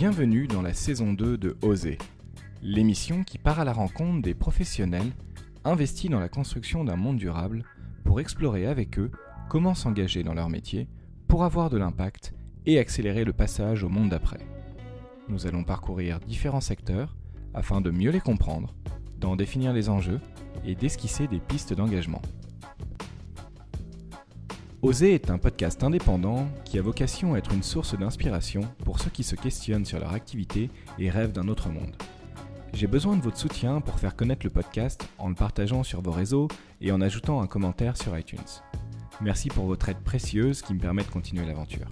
Bienvenue dans la saison 2 de Oser, l'émission qui part à la rencontre des professionnels investis dans la construction d'un monde durable pour explorer avec eux comment s'engager dans leur métier pour avoir de l'impact et accélérer le passage au monde d'après. Nous allons parcourir différents secteurs afin de mieux les comprendre, d'en définir les enjeux et d'esquisser des pistes d'engagement. Oser est un podcast indépendant qui a vocation à être une source d'inspiration pour ceux qui se questionnent sur leur activité et rêvent d'un autre monde. J'ai besoin de votre soutien pour faire connaître le podcast en le partageant sur vos réseaux et en ajoutant un commentaire sur iTunes. Merci pour votre aide précieuse qui me permet de continuer l'aventure.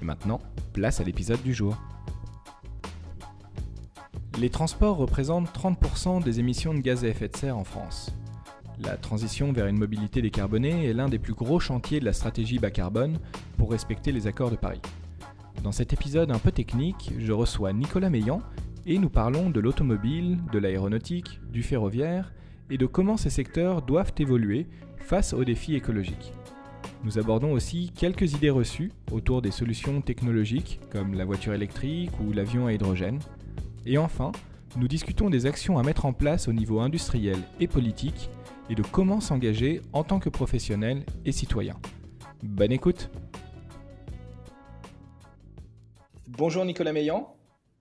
Et maintenant, place à l'épisode du jour. Les transports représentent 30% des émissions de gaz à effet de serre en France. La transition vers une mobilité décarbonée est l'un des plus gros chantiers de la stratégie bas carbone pour respecter les accords de Paris. Dans cet épisode un peu technique, je reçois Nicolas Meillan et nous parlons de l'automobile, de l'aéronautique, du ferroviaire et de comment ces secteurs doivent évoluer face aux défis écologiques. Nous abordons aussi quelques idées reçues autour des solutions technologiques comme la voiture électrique ou l'avion à hydrogène. Et enfin, nous discutons des actions à mettre en place au niveau industriel et politique et de comment s'engager en tant que professionnel et citoyen. Bonne écoute Bonjour Nicolas Meillan,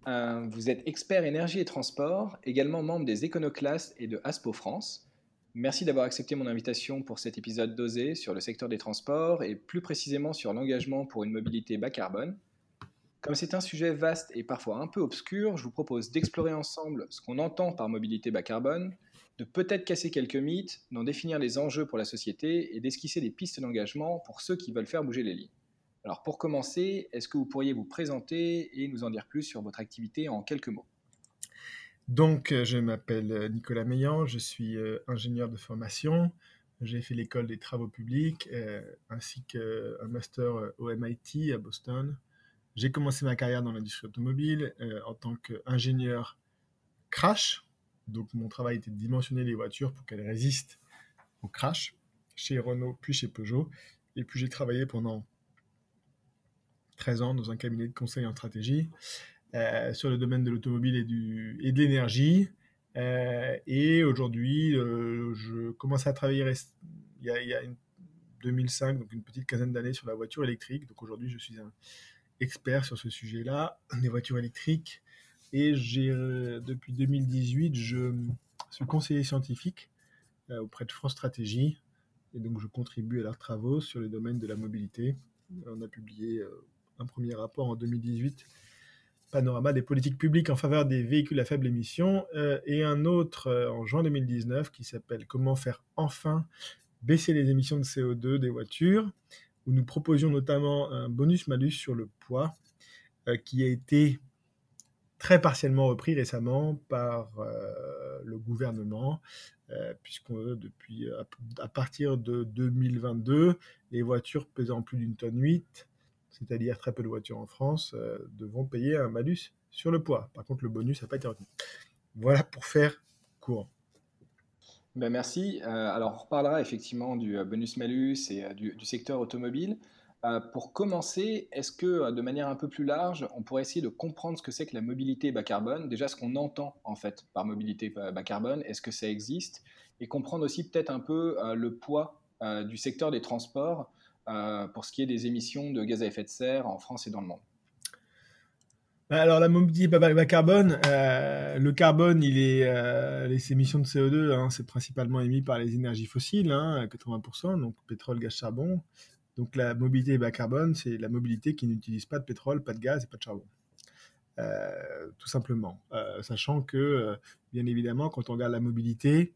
euh, vous êtes expert énergie et transport, également membre des Éconoclastes et de Aspo France. Merci d'avoir accepté mon invitation pour cet épisode dosé sur le secteur des transports et plus précisément sur l'engagement pour une mobilité bas carbone. Comme c'est un sujet vaste et parfois un peu obscur, je vous propose d'explorer ensemble ce qu'on entend par mobilité bas carbone, de peut-être casser quelques mythes, d'en définir les enjeux pour la société et d'esquisser des pistes d'engagement pour ceux qui veulent faire bouger les lignes. Alors pour commencer, est-ce que vous pourriez vous présenter et nous en dire plus sur votre activité en quelques mots? Donc, euh, je m'appelle euh, Nicolas Meillan, je suis euh, ingénieur de formation. J'ai fait l'école des travaux publics ainsi qu'un master au MIT à Boston. J'ai commencé ma carrière dans l'industrie automobile en tant qu'ingénieur crash. Donc, mon travail était de dimensionner les voitures pour qu'elles résistent au crash chez Renault puis chez Peugeot. Et puis, j'ai travaillé pendant 13 ans dans un cabinet de conseil en stratégie euh, sur le domaine de l'automobile et, de l'énergie. Euh, et aujourd'hui, euh, je commence à travailler il y a, il y a une, 2005, donc une petite quinzaine d'années sur la voiture électrique. Donc aujourd'hui, je suis un expert sur ce sujet-là, des voitures électriques. Et j'ai, depuis 2018, je suis conseiller scientifique auprès de France Stratégie. Et donc, je contribue à leurs travaux sur les domaines de la mobilité. On a publié un premier rapport en 2018, Panorama des politiques publiques en faveur des véhicules à faible émission, euh, et un autre euh, en juin 2019 qui s'appelle Comment faire enfin baisser les émissions de CO2 des voitures, où nous proposions notamment un bonus-malus sur le poids euh, qui a été très partiellement repris récemment par le gouvernement, puisque depuis à, partir de 2022, les voitures pesant plus d'une tonne 8 c'est-à-dire très peu de voitures en France, euh, devront payer un malus sur le poids. Par contre, le bonus n'a pas été retenu. Voilà pour faire court. Ben merci. Euh, alors, on reparlera effectivement du euh, bonus-malus et du, secteur automobile. Pour commencer, est-ce que de manière un peu plus large, on pourrait essayer de comprendre ce que c'est que la mobilité bas carbone? Déjà, ce qu'on entend en fait par mobilité bas carbone, est-ce que ça existe? Et comprendre aussi peut-être un peu le poids du secteur des transports euh, pour ce qui est des émissions de gaz à effet de serre en France et dans le monde. Bah, alors la mobilité bas carbone, euh, le carbone, il est, euh, les émissions de CO2, hein, c'est principalement émis par les énergies fossiles, hein, 80%, donc pétrole, gaz, charbon. Donc la mobilité bas carbone, c'est la mobilité qui n'utilise pas de pétrole, pas de gaz et pas de charbon. tout simplement. sachant que, bien évidemment, quand on regarde la mobilité,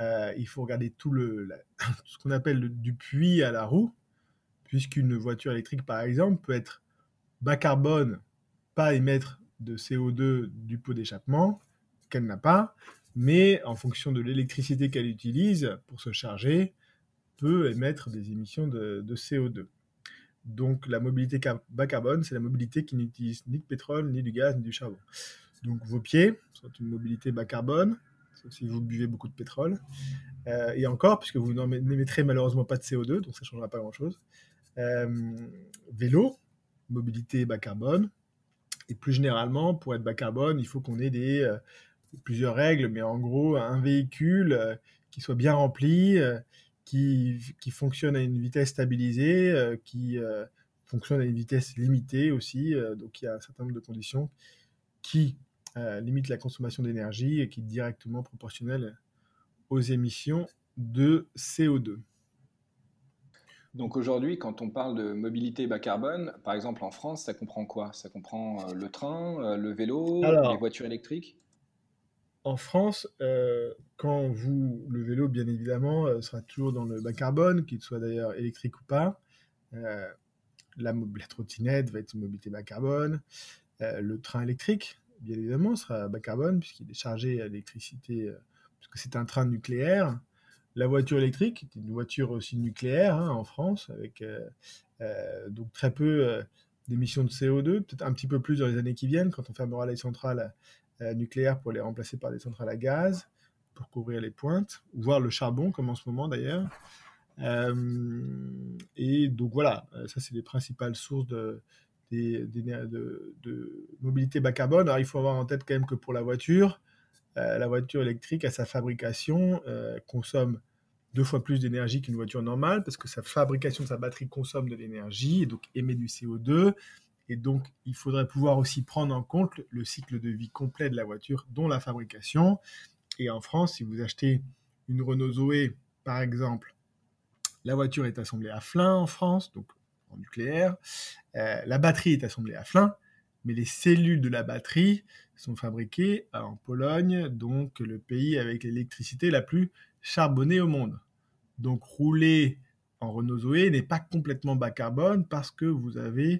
il faut regarder tout le, ce qu'on appelle du puits à la roue, puisqu'une voiture électrique, par exemple, peut être bas carbone, pas émettre de CO2 du pot d'échappement, qu'elle n'a pas, mais en fonction de l'électricité qu'elle utilise pour se charger, peut émettre des émissions de, CO2. Donc la mobilité bas carbone, c'est la mobilité qui n'utilise ni de pétrole, ni du gaz, ni du charbon. Donc vos pieds sont une mobilité bas carbone, si vous buvez beaucoup de pétrole. Euh, et encore, puisque vous n'émettrez malheureusement pas de CO2, donc ça ne changera pas grand-chose. Euh, vélo, mobilité bas carbone. Et plus généralement, pour être bas carbone, il faut qu'on ait des, plusieurs règles, mais en gros, un véhicule qui soit bien rempli, qui, qui, fonctionne à une vitesse stabilisée, qui fonctionne à une vitesse limitée aussi. donc il y a un certain nombre de conditions qui limitent la consommation d'énergie et qui est directement proportionnelle aux émissions de CO2. Donc aujourd'hui, quand on parle de mobilité bas carbone, par exemple en France, ça comprend quoi? Ça comprend euh, le train, euh, le vélo, les voitures électriques? En France, euh, quand vous, le vélo, bien évidemment, sera toujours dans le bas carbone, qu'il soit d'ailleurs électrique ou pas. la, la, trottinette va être une mobilité bas carbone. le train électrique, bien évidemment, sera bas carbone puisqu'il est chargé à l'électricité, puisque c'est un train nucléaire la voiture électrique, une voiture aussi nucléaire hein, en France, avec euh, euh, donc très peu euh, d'émissions de CO2, peut-être un petit peu plus dans les années qui viennent, quand on fermera les centrales nucléaires pour les remplacer par des centrales à gaz, pour couvrir les pointes, voire le charbon, comme en ce moment d'ailleurs. et donc voilà, ça c'est les principales sources de, mobilité bas carbone. Alors il faut avoir en tête quand même que pour la voiture, euh, la voiture électrique, à sa fabrication, euh, consomme deux fois plus d'énergie qu'une voiture normale parce que sa fabrication de sa batterie consomme de l'énergie et donc émet du CO2. Et donc, il faudrait pouvoir aussi prendre en compte le cycle de vie complet de la voiture, dont la fabrication. Et en France, si vous achetez une Renault Zoé, par exemple, la voiture est assemblée à flin en France, donc en nucléaire. Euh, la batterie est assemblée à flin, mais les cellules de la batterie sont fabriquées en Pologne, donc le pays avec l'électricité la plus charbonnée au monde. Donc rouler en Renault Zoé n'est pas complètement bas carbone parce que vous avez euh,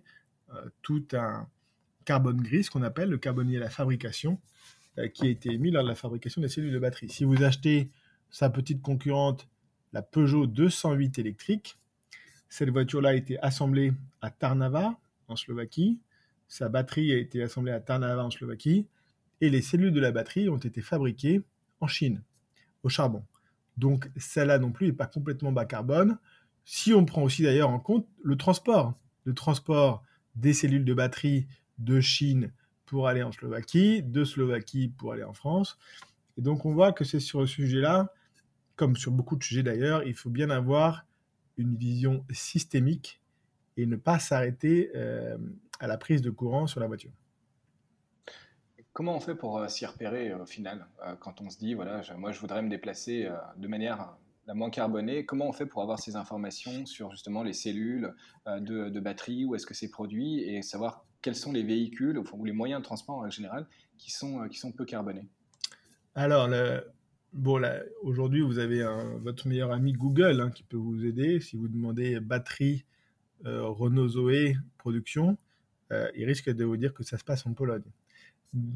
tout un carbone gris, ce qu'on appelle le carbone lié à la fabrication, euh, qui a été émis lors de la fabrication des cellules de batterie. Si vous achetez sa petite concurrente, la Peugeot 208 électrique, cette voiture-là a été assemblée à Tarnava, en Slovaquie, sa batterie a été assemblée à Tarnava en Slovaquie et les cellules de la batterie ont été fabriquées en Chine, au charbon. Donc celle-là non plus n'est pas complètement bas carbone. Si on prend aussi d'ailleurs en compte le transport, le transport des cellules de batterie de Chine pour aller en Slovaquie, de Slovaquie pour aller en France. Et donc on voit que c'est sur ce sujet-là, comme sur beaucoup de sujets d'ailleurs, il faut bien avoir une vision systémique et ne pas s'arrêter euh, à la prise de courant sur la voiture. Comment on fait pour euh, s'y repérer euh, au final quand on se dit voilà moi je voudrais me déplacer de manière la moins carbonée. Comment on fait pour avoir ces informations sur justement les cellules de, batterie où est-ce que c'est produit et savoir quels sont les véhicules ou les moyens de transport en général qui sont qui sont peu carbonés? Alors bon aujourd'hui vous avez votre meilleur ami Google hein, qui peut vous aider. Si vous demandez batterie euh, Renault Zoé production, euh, il risque de vous dire que ça se passe en Pologne.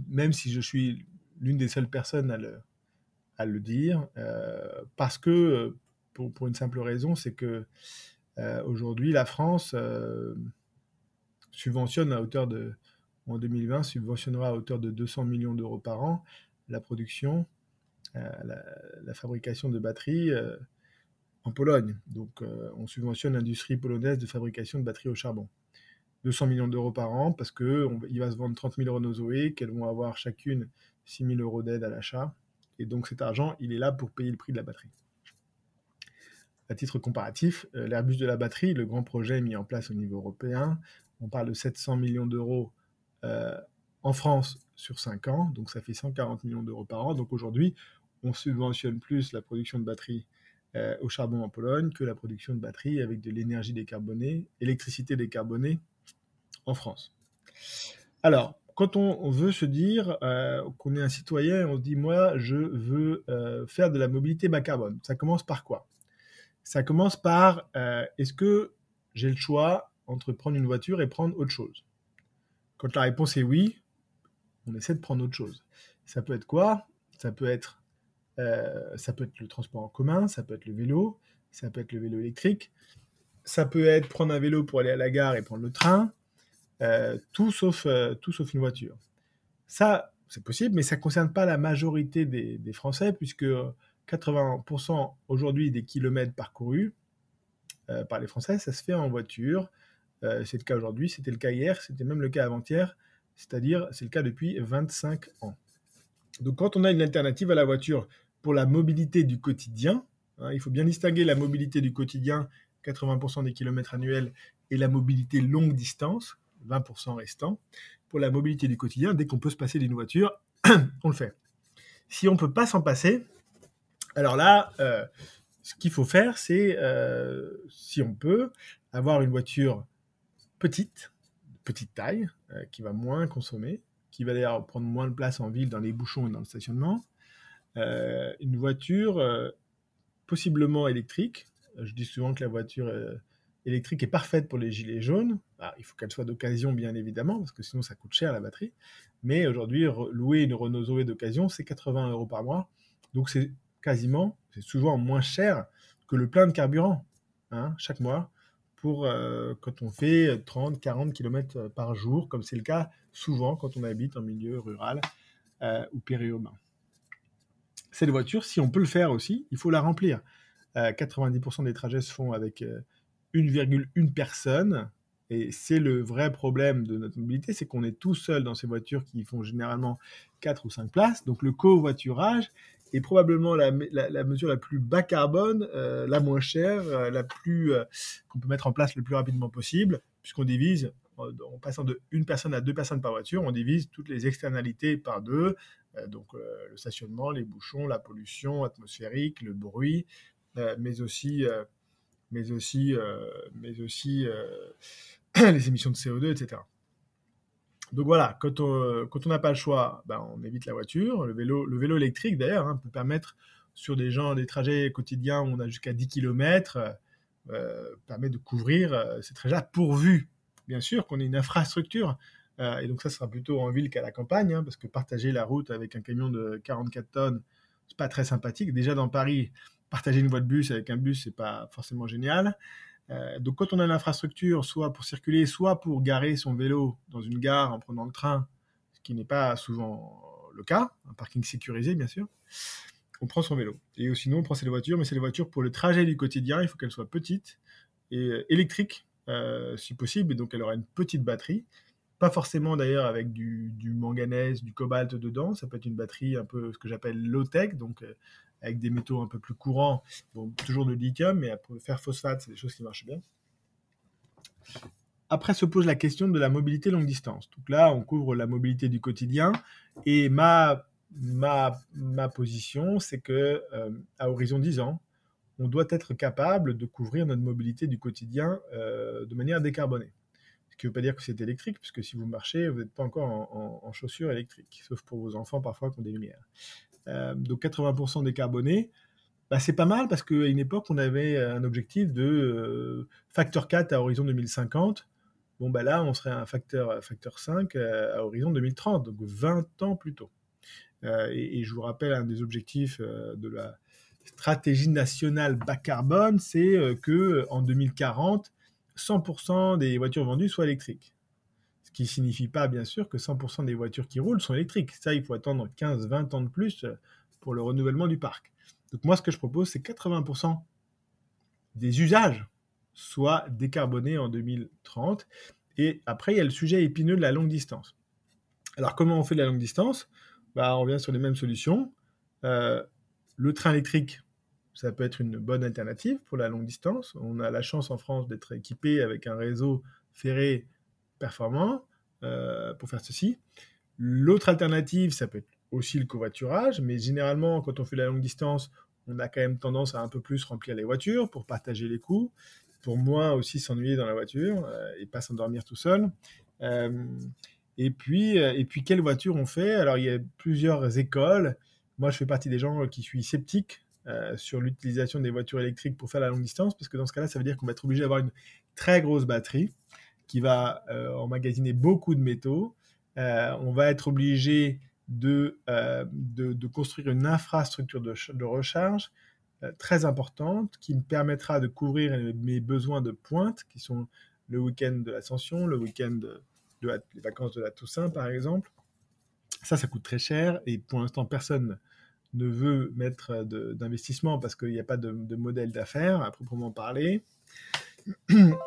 Même si je suis l'une des seules personnes à le, le dire, euh, parce que, pour, pour, une simple raison, c'est que aujourd'hui, la France subventionne à hauteur de, en 2020, subventionnera à hauteur de 200 millions d'euros par an la production, la, fabrication de batteries en Pologne. Donc, euh, on subventionne l'industrie polonaise de fabrication de batteries au charbon. 200 millions d'euros par an parce qu'il va se vendre 30 000 Renault Zoé, qu'elles vont avoir chacune 6 000 euros d'aide à l'achat. Et donc, cet argent, il est là pour payer le prix de la batterie. À titre comparatif, euh, l'Airbus de la batterie, le grand projet mis en place au niveau européen, on parle de 700 millions d'euros euh, en France sur 5 ans, donc ça fait 140 millions d'euros par an. Donc aujourd'hui, on subventionne plus la production de batteries euh, au charbon en Pologne que la production de batteries avec de l'énergie décarbonée, électricité décarbonée en France. Alors, quand on, veut se dire euh, qu'on est un citoyen, on se dit moi je veux euh, faire de la mobilité bas carbone. Ça commence par quoi? Ça commence par est-ce que j'ai le choix entre prendre une voiture et prendre autre chose? Quand la réponse est oui, on essaie de prendre autre chose. Ça peut être quoi? Ça peut être euh, ça peut être le transport en commun, ça peut être le vélo, ça peut être le vélo électrique, ça peut être prendre un vélo pour aller à la gare et prendre le train, euh, tout, sauf, euh, tout sauf une voiture. Ça, c'est possible, mais ça ne concerne pas la majorité des, Français, puisque 80% aujourd'hui des kilomètres parcourus par les Français, ça se fait en voiture. c'est le cas aujourd'hui, c'était le cas hier, c'était même le cas avant-hier. c'est-à-dire c'est le cas depuis 25 ans. Donc quand on a une alternative à la voiture pour la mobilité du quotidien, hein, il faut bien distinguer la mobilité du quotidien, 80% des kilomètres annuels, et la mobilité longue distance, 20% restant. Pour la mobilité du quotidien, dès qu'on peut se passer d'une voiture, on le fait. Si on ne peut pas s'en passer, alors là, euh, ce qu'il faut faire, c'est, euh, si on peut, avoir une voiture petite, petite taille, euh, qui va moins consommer, qui va d'ailleurs prendre moins de place en ville dans les bouchons et dans le stationnement. une voiture possiblement électrique. Je dis souvent que la voiture électrique est parfaite pour les gilets jaunes. Ah, il faut qu'elle soit d'occasion, bien évidemment, parce que sinon ça coûte cher la batterie. Mais aujourd'hui, louer une Renault Zoé d'occasion, c'est 80 euros par mois. Donc c'est quasiment, c'est souvent moins cher que le plein de carburant hein, chaque mois pour euh, quand on fait 30, 40 km par jour, comme c'est le cas souvent quand on habite en milieu rural euh, ou périurbain. Cette voiture, si on peut le faire aussi, il faut la remplir. 90% euh, des trajets se font avec 1,1 personne. Et c'est le vrai problème de notre mobilité, c'est qu'on est tout seul dans ces voitures qui font généralement 4 ou 5 places. Donc le covoiturage est probablement la, mesure la plus bas carbone, euh, la moins chère, euh, la plus euh, qu'on peut mettre en place le plus rapidement possible, puisqu'on divise, en, passant de une personne à deux personnes par voiture, on divise toutes les externalités par deux, donc le stationnement, les bouchons, la pollution atmosphérique, le bruit, mais aussi mais aussi, euh, mais aussi euh, les émissions de CO2, etc. Donc voilà, quand on quand n'a pas le choix, ben on évite la voiture. Le vélo, le vélo électrique d'ailleurs hein, peut permettre sur des gens des trajets quotidiens où on a jusqu'à 10 km, euh, permet de couvrir ces trajets pourvu, bien sûr, qu'on ait une infrastructure. et donc ça sera plutôt en ville qu'à la campagne, hein, parce que partager la route avec un camion de 44 tonnes, c'est pas très sympathique. Déjà dans Paris, partager une voie de bus avec un bus, c'est pas forcément génial. Euh, donc quand on a l'infrastructure, soit pour circuler, soit pour garer son vélo dans une gare en prenant le train, ce qui n'est pas souvent le cas, un parking sécurisé bien sûr, on prend son vélo. Et sinon on prend ses voitures, mais c'est les voitures pour le trajet du quotidien, il faut qu'elles soient petites et euh, électriques euh, si possible, et donc elle aura une petite batterie. Pas forcément d'ailleurs avec du, manganèse, du cobalt dedans, ça peut être une batterie un peu ce que j'appelle low-tech, donc avec des métaux un peu plus courants, toujours de lithium, mais faire phosphate, c'est des choses qui marchent bien. Après se pose la question de la mobilité longue distance. Donc là, on couvre la mobilité du quotidien. Et ma, ma, ma position, c'est que euh, à horizon 10 ans, on doit être capable de couvrir notre mobilité du quotidien euh, de manière décarbonée. Ce qui ne veut pas dire que c'est électrique, puisque si vous marchez, vous n'êtes pas encore en, en, chaussures électriques, sauf pour vos enfants parfois qui ont des lumières. Euh, donc 80% décarbonés, bah, c'est pas mal parce qu'à une époque, on avait un objectif de euh, facteur 4 à horizon 2050. Bon, bah là, on serait un facteur, facteur 5 euh, à horizon 2030, donc 20 ans plus tôt. et, je vous rappelle, un des objectifs de la stratégie nationale bas carbone, c'est que en 2040, 100% des voitures vendues soient électriques. Ce qui signifie pas, bien sûr, que 100% des voitures qui roulent sont électriques. Ça, il faut attendre 15-20 ans de plus euh, pour le renouvellement du parc. Donc moi, ce que je propose, c'est 80% des usages soient décarbonés en 2030. Et après, il y a le sujet épineux de la longue distance. Alors, comment on fait de la longue distance? Bah, On revient sur les mêmes solutions. Euh, le train électrique, ça peut être une bonne alternative pour la longue distance. On a la chance en France d'être équipé avec un réseau ferré performant euh, pour faire ceci. L'autre alternative, ça peut être aussi le covoiturage, mais généralement, quand on fait la longue distance, on a quand même tendance à un peu plus remplir les voitures pour partager les coûts, pour moins aussi s'ennuyer dans la voiture euh, et pas s'endormir tout seul. Euh, et puis, et puis, quelle voiture on fait? Alors, il y a plusieurs écoles. Moi, je fais partie des gens qui suis sceptiques sur l'utilisation des voitures électriques pour faire la longue distance, parce que dans ce cas-là, ça veut dire qu'on va être obligé d'avoir une très grosse batterie qui va euh, emmagasiner beaucoup de métaux. Euh, on va être obligé de, euh, de, construire une infrastructure de, de recharge très importante qui me permettra de couvrir mes besoins de pointe, qui sont le week-end de l'Ascension, le week-end de, vacances de la Toussaint, par exemple. Ça, ça coûte très cher et pour l'instant, personne ne veut mettre d'investissement parce qu'il n'y a pas de, de modèle d'affaires à proprement parler.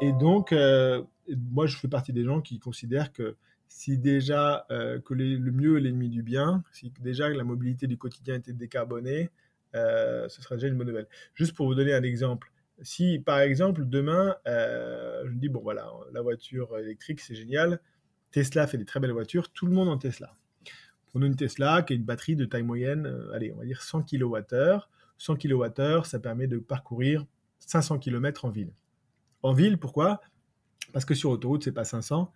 Et donc, moi, je fais partie des gens qui considèrent que si déjà que le mieux est l'ennemi du bien, si déjà la mobilité du quotidien était décarbonée, ce serait déjà une bonne nouvelle. Juste pour vous donner un exemple, si par exemple demain, je me dis, bon voilà, la voiture électrique c'est génial, Tesla fait des très belles voitures, tout le monde en Tesla. Prenons une Tesla qui a une batterie de taille moyenne, allez, on va dire 100 kWh. 100 kWh, ça permet de parcourir 500 km en ville. En ville, pourquoi? Parce que sur autoroute, c'est pas 500,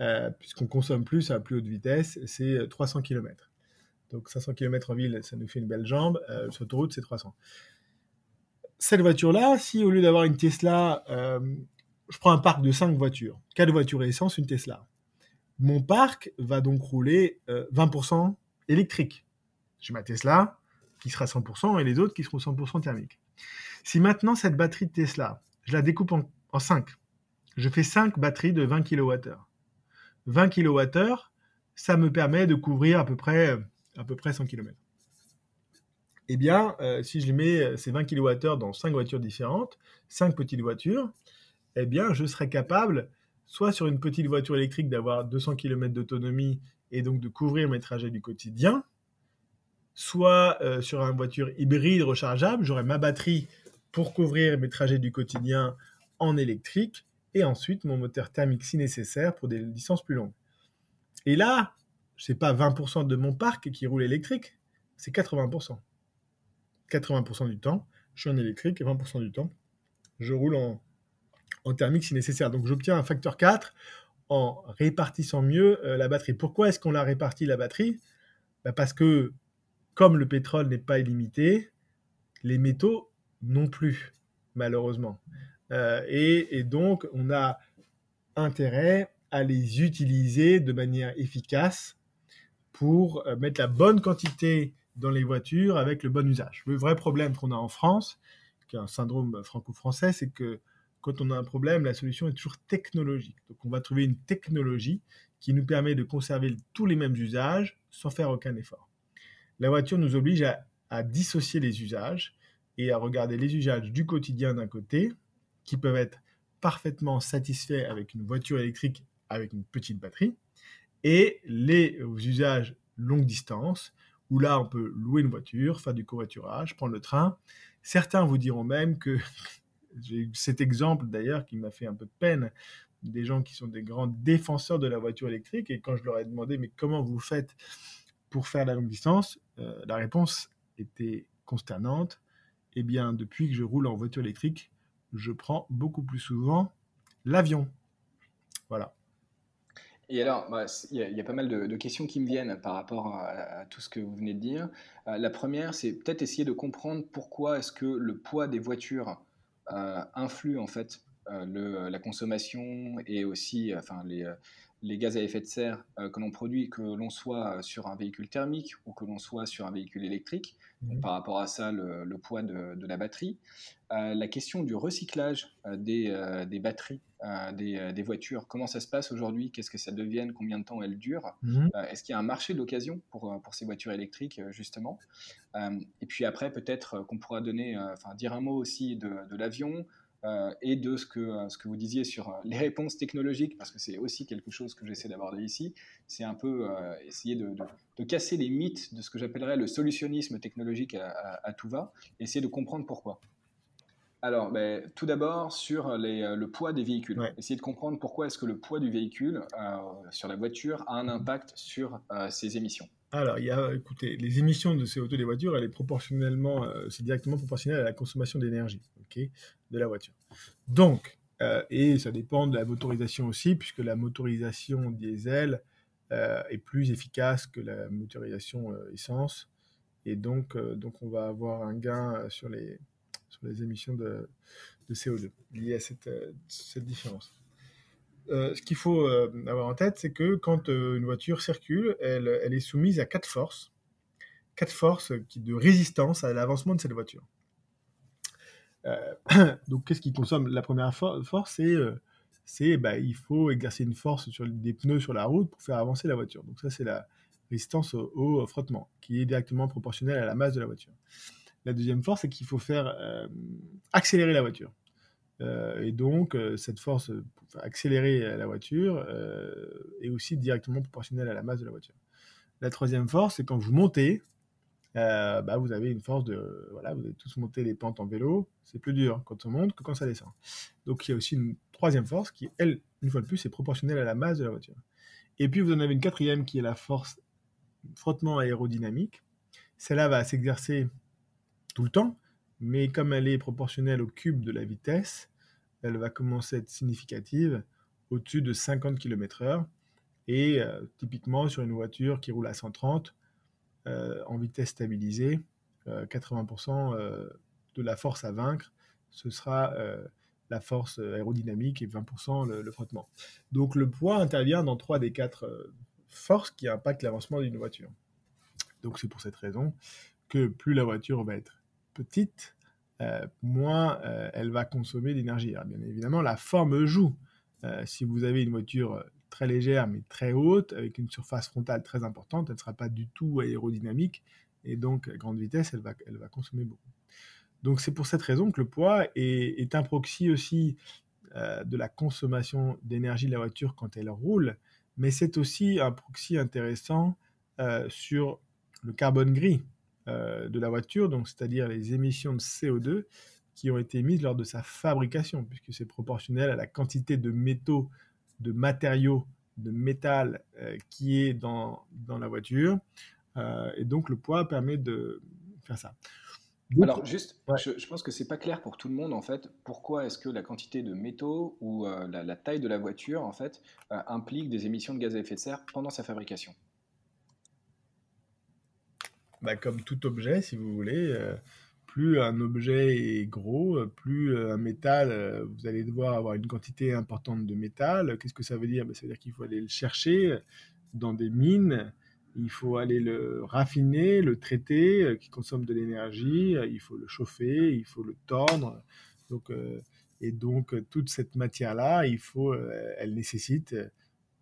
euh, puisqu'on consomme plus à plus haute vitesse, c'est 300 km. Donc 500 km en ville, ça nous fait une belle jambe. Euh, sur autoroute, c'est 300. Cette voiture-là, si au lieu d'avoir une Tesla, euh, je prends un parc de 5 voitures, 4 voitures essence, une Tesla. Mon parc va donc rouler 20% électrique. J'ai ma Tesla qui sera 100% et les autres qui seront 100% thermiques. Si maintenant cette batterie de Tesla, je la découpe en, en 5, je fais 5 batteries de 20 kWh. 20 kWh, ça me permet de couvrir à peu près, à peu près 100 km. Eh bien, euh, si je mets euh, ces 20 kWh dans 5 voitures différentes, 5 petites voitures, eh bien, je serai capable, soit sur une petite voiture électrique, d'avoir 200 km d'autonomie et donc de couvrir mes trajets du quotidien, soit euh, sur une voiture hybride rechargeable, j'aurai ma batterie pour couvrir mes trajets du quotidien en électrique, et ensuite mon moteur thermique si nécessaire pour des distances plus longues. Et là, ce n'est pas 20% de mon parc qui roule électrique, c'est 80%. 80% du temps, je suis en électrique et 20% du temps, je roule en, thermique si nécessaire. Donc j'obtiens un facteur 4 en répartissant mieux euh, la batterie. Pourquoi est-ce qu'on la répartit la batterie? Bah, Parce que comme le pétrole n'est pas illimité, les métaux non plus, malheureusement. Euh, et, donc, on a intérêt à les utiliser de manière efficace pour euh, mettre la bonne quantité dans les voitures avec le bon usage. Le vrai problème qu'on a en France, qui est un syndrome franco-français, c'est que quand on a un problème, la solution est toujours technologique. Donc on va trouver une technologie qui nous permet de conserver tous les mêmes usages sans faire aucun effort. La voiture nous oblige à dissocier les usages et à regarder les usages du quotidien d'un côté qui peuvent être parfaitement satisfaits avec une voiture électrique avec une petite batterie, et les usages longue distance, où là on peut louer une voiture, faire du covoiturage, prendre le train. Certains vous diront même que, j'ai eu cet exemple d'ailleurs qui m'a fait un peu de peine, des gens qui sont des grands défenseurs de la voiture électrique, et quand je leur ai demandé mais comment vous faites pour faire la longue distance, euh, la réponse était consternante. Eh bien, depuis que je roule en voiture électrique, je prends beaucoup plus souvent l'avion. Voilà. Et alors, bah, il y, a pas mal de, questions qui me viennent par rapport à, tout ce que vous venez de dire. Euh, la première, c'est peut-être essayer de comprendre pourquoi est-ce que le poids des voitures euh, influe en fait euh, la consommation et aussi enfin, les, les gaz à effet de serre euh, que l'on produit, que l'on soit sur un véhicule thermique ou que l'on soit sur un véhicule électrique. Mhm. par rapport à ça, le, poids de, la batterie. Euh, la question du recyclage euh, des, des, batteries des, des, voitures, comment ça se passe aujourd'hui? Qu'est-ce que ça devienne Combien de temps elles durent? Mhm. Est-ce qu'il y a un marché d'occasion pour, pour ces voitures électriques, justement? Et puis après, peut-être qu'on pourra donner, enfin, dire un mot aussi de, de l'avion, euh, et de ce que, euh, ce que vous disiez sur euh, les réponses technologiques, parce que c'est aussi quelque chose que j'essaie d'aborder ici, c'est un peu essayer de, de, casser les mythes de ce que j'appellerais le solutionnisme technologique à, tout va, essayer de comprendre pourquoi. Alors, ben, tout d'abord, sur les, le poids des véhicules. Essayer de comprendre pourquoi est-ce que le poids du véhicule sur la voiture a un impact sur ses émissions. Alors, il y a, écoutez, les émissions de CO2 des voitures, elle est proportionnellement, c'est directement proportionnel à la consommation d'énergie de la voiture. Donc, euh, et ça dépend de la motorisation aussi, puisque la motorisation diesel euh, est plus efficace que la motorisation euh, essence. Et donc, donc, on va avoir un gain sur les, sur les émissions de, de CO2 liées à cette, cette différence. ce qu'il faut avoir en tête, c'est que quand une voiture circule, elle, elle, est soumise à quatre forces, quatre forces qui, de résistance à l'avancement de cette voiture. Euh, donc, qu'est-ce qui consomme La première force, c'est euh, c'est bah, il faut exercer une force sur des pneus sur la route pour faire avancer la voiture. Donc ça, c'est la résistance au, frottement, qui est directement proportionnelle à la masse de la voiture. La deuxième force, c'est qu'il faut faire euh, accélérer la voiture. et donc, cette force va accélérer la voiture est aussi directement proportionnelle à la masse de la voiture. La troisième force, c'est quand vous montez, bah, vous avez une force de. Voilà, vous avez tous monté les pentes en vélo, c'est plus dur quand on monte que quand ça descend. Donc il y a aussi une troisième force qui, elle, une fois de plus, est proportionnelle à la masse de la voiture. Et puis vous en avez une quatrième qui est la force frottement aérodynamique. Celle-là va s'exercer tout le temps, mais comme elle est proportionnelle au cube de la vitesse, elle va commencer à être significative au-dessus de 50 km/h. Et euh, typiquement sur une voiture qui roule à 130, euh, en vitesse stabilisée, 80% euh, de la force à vaincre, ce sera la force aérodynamique et 20% le, frottement. Donc le poids intervient dans trois des quatre forces qui impactent l'avancement d'une voiture. Donc c'est pour cette raison que plus la voiture va être petite, euh, moins euh, elle va consommer d'énergie. Bien évidemment, la forme joue. Euh, si vous avez une voiture très légère mais très haute, avec une surface frontale très importante, elle ne sera pas du tout aérodynamique et donc à grande vitesse, elle va, elle va consommer beaucoup. Donc c'est pour cette raison que le poids est, un proxy aussi de la consommation d'énergie de la voiture quand elle roule, mais c'est aussi un proxy intéressant sur le carbone gris. Euh, de la voiture, donc c'est-à-dire les émissions de CO2 qui ont été émises lors de sa fabrication, puisque c'est proportionnel à la quantité de métaux, de matériaux, de métal euh, qui est dans, dans la voiture. Euh, et donc le poids permet de faire ça. Alors juste, je, pense que c'est pas clair pour tout le monde en fait. Pourquoi est-ce que la quantité de métaux ou la, la, taille de la voiture en fait implique des émissions de gaz à effet de serre pendant sa fabrication? Bah, comme tout objet, si vous voulez, euh, plus un objet est gros, euh, plus euh, un métal, vous allez devoir avoir une quantité importante de métal. Qu'est-ce que ça veut dire? Bah, Ça veut dire qu'il faut aller le chercher dans des mines, il faut aller le raffiner, le traiter, qui consomme de l'énergie, il faut le chauffer, il faut le tordre. Donc, et donc, toute cette matière-là, il faut, elle nécessite,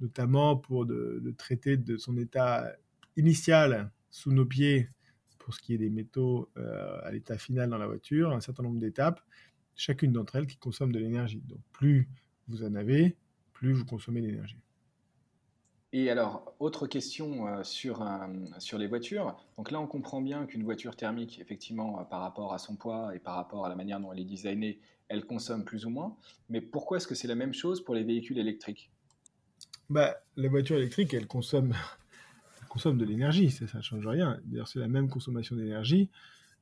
notamment pour de traiter de son état initial sous nos pieds pour ce qui est des métaux euh, à l'état final dans la voiture, un certain nombre d'étapes, chacune d'entre elles qui consomme de l'énergie. Donc plus vous en avez, plus vous consommez d'énergie. Et alors, autre question euh, sur, euh, sur les voitures. Donc là, on comprend bien qu'une voiture thermique, effectivement, par rapport à son poids et par rapport à la manière dont elle est designée, elle consomme plus ou moins. Mais pourquoi est-ce que c'est la même chose pour les véhicules électriques? Bah, Les voitures électriques, elles consomment consomme de l'énergie, ça ne change rien. D'ailleurs, c'est la même consommation d'énergie,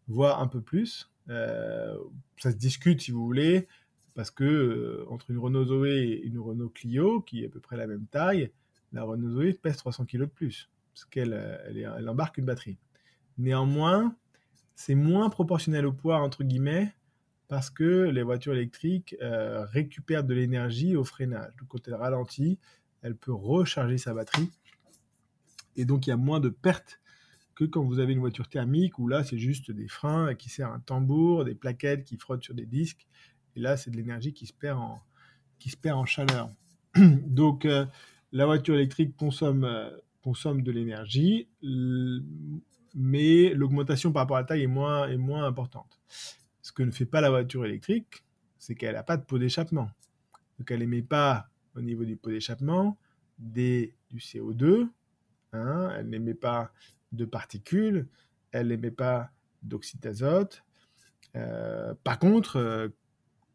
voire un peu plus. Euh, ça se discute, si vous voulez, parce que euh, entre une Renault Zoé et une Renault Clio, qui est à peu près la même taille, la Renault Zoé pèse 300 kg de plus, parce qu'elle euh, elle, embarque une batterie. Néanmoins, c'est moins proportionnel au poids, entre guillemets, parce que les voitures électriques récupèrent de l'énergie au freinage. Donc quand elle ralentit, elle peut recharger sa batterie et donc il y a moins de pertes que quand vous avez une voiture thermique où là c'est juste des freins qui servent un tambour, des plaquettes qui frottent sur des disques, et là c'est de l'énergie qui se perd en, chaleur. donc euh, la voiture électrique consomme, euh, de l'énergie, mais l'augmentation par rapport à la taille est moins importante. Ce que ne fait pas la voiture électrique, c'est qu'elle n'a pas de pot d'échappement. Donc elle n'émet pas au niveau du pot d'échappement du CO2, Hein, elle n'émet pas de particules, elle n'émet pas d'oxyde d'azote. Euh, par contre, euh,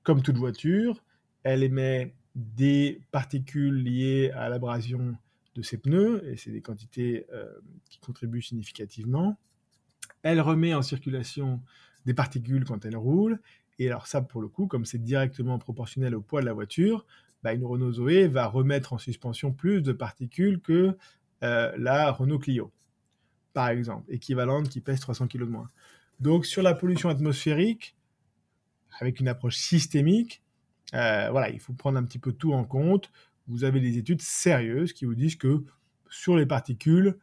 comme toute voiture, elle émet des particules liées à l'abrasion de ses pneus, et c'est des quantités euh, qui contribuent significativement. Elle remet en circulation des particules quand elle roule, et alors ça, pour le coup, comme c'est directement proportionnel au poids de la voiture, bah, une Renault Zoé va remettre en suspension plus de particules que euh, la Renault Clio, par exemple, équivalente qui pèse 300 kg de moins. Donc sur la pollution atmosphérique, avec une approche systémique, euh, voilà, il faut prendre un petit peu tout en compte. Vous avez des études sérieuses qui vous disent que sur les particules,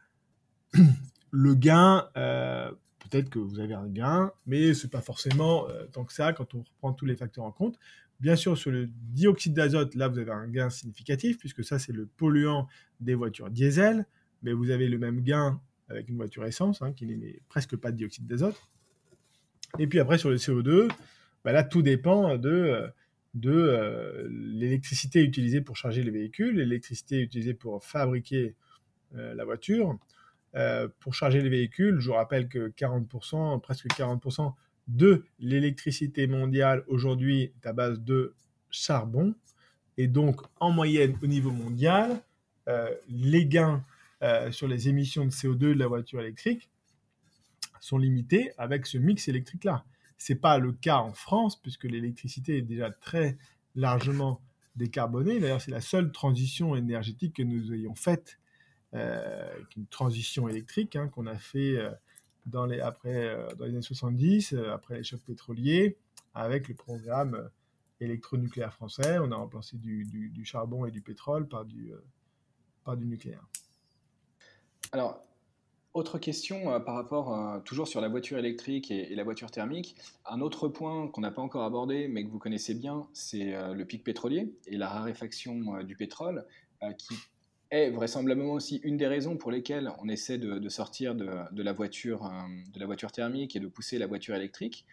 le gain, euh, peut-être que vous avez un gain, mais ce n'est pas forcément tant que ça quand on reprend tous les facteurs en compte. Bien sûr, sur le dioxyde d'azote, là, vous avez un gain significatif, puisque ça, c'est le polluant des voitures diesel, mais vous avez le même gain avec une voiture essence, hein, qui n'émet presque pas de dioxyde d'azote. Et puis après, sur le CO2, bah là, tout dépend de, de l'électricité utilisée pour charger les véhicules, l'électricité utilisée pour fabriquer la voiture. pour charger les véhicules, je vous rappelle que 40%, presque 40% de l'électricité mondiale aujourd'hui est à base de charbon. Et donc, en moyenne, au niveau mondial, les gains sur les émissions de CO2 de la voiture électrique sont limités avec ce mix électrique-là. Ce n'est pas le cas en France, puisque l'électricité est déjà très largement décarbonée. D'ailleurs, c'est la seule transition énergétique que nous ayons faite, euh, une transition électrique hein, qu'on a fait euh, dans, les, après, euh, dans les années 70, après les chocs pétroliers, avec le programme électronucléaire français. On a remplacé du, du, charbon et du pétrole par du, par du nucléaire. Alors, autre question euh, par rapport euh, toujours sur la voiture électrique et, la voiture thermique. Un autre point qu'on n'a pas encore abordé, mais que vous connaissez bien, c'est euh, le pic pétrolier et la raréfaction du pétrole, qui est vraisemblablement aussi une des raisons pour lesquelles on essaie de, sortir de, la voiture, de la voiture thermique et de pousser la voiture électrique.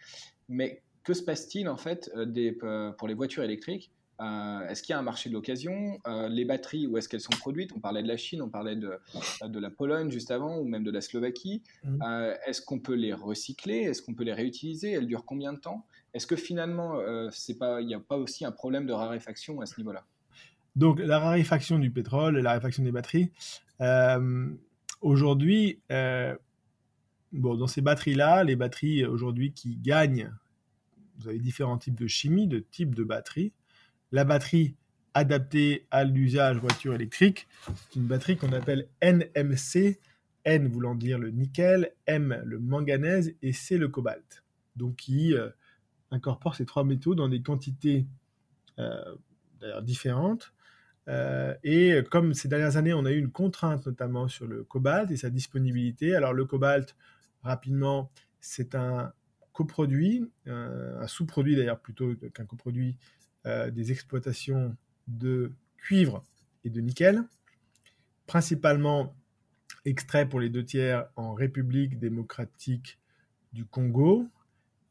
Mais que se passe-t-il en fait des, pour les voitures électriques euh, est-ce qu'il y a un marché de l'occasion euh, Les batteries, où est-ce qu'elles sont produites? On parlait de la Chine, on parlait de, de, la Pologne juste avant, ou même de la Slovaquie. Mmh. Euh, est-ce qu'on peut les recycler? Est-ce qu'on peut les réutiliser? Elles durent combien de temps? Est-ce que finalement, il n'y a pas aussi un problème de raréfaction à ce niveau-là? Donc la raréfaction du pétrole, la raréfaction des batteries, aujourd'hui, bon, dans ces batteries-là, les batteries aujourd'hui qui gagnent, vous avez différents types de chimie, de types de batteries la batterie adaptée à l'usage voiture électrique. C'est une batterie qu'on appelle NMC, N voulant dire le nickel, M le manganèse et C le cobalt. Donc qui euh, incorpore ces trois métaux dans des quantités euh, différentes. Euh, et comme ces dernières années, on a eu une contrainte notamment sur le cobalt et sa disponibilité. Alors le cobalt, rapidement, c'est un coproduit, un sous-produit d'ailleurs plutôt qu'un coproduit euh, des exploitations de cuivre et de nickel, principalement extraits pour les deux tiers en République démocratique du Congo.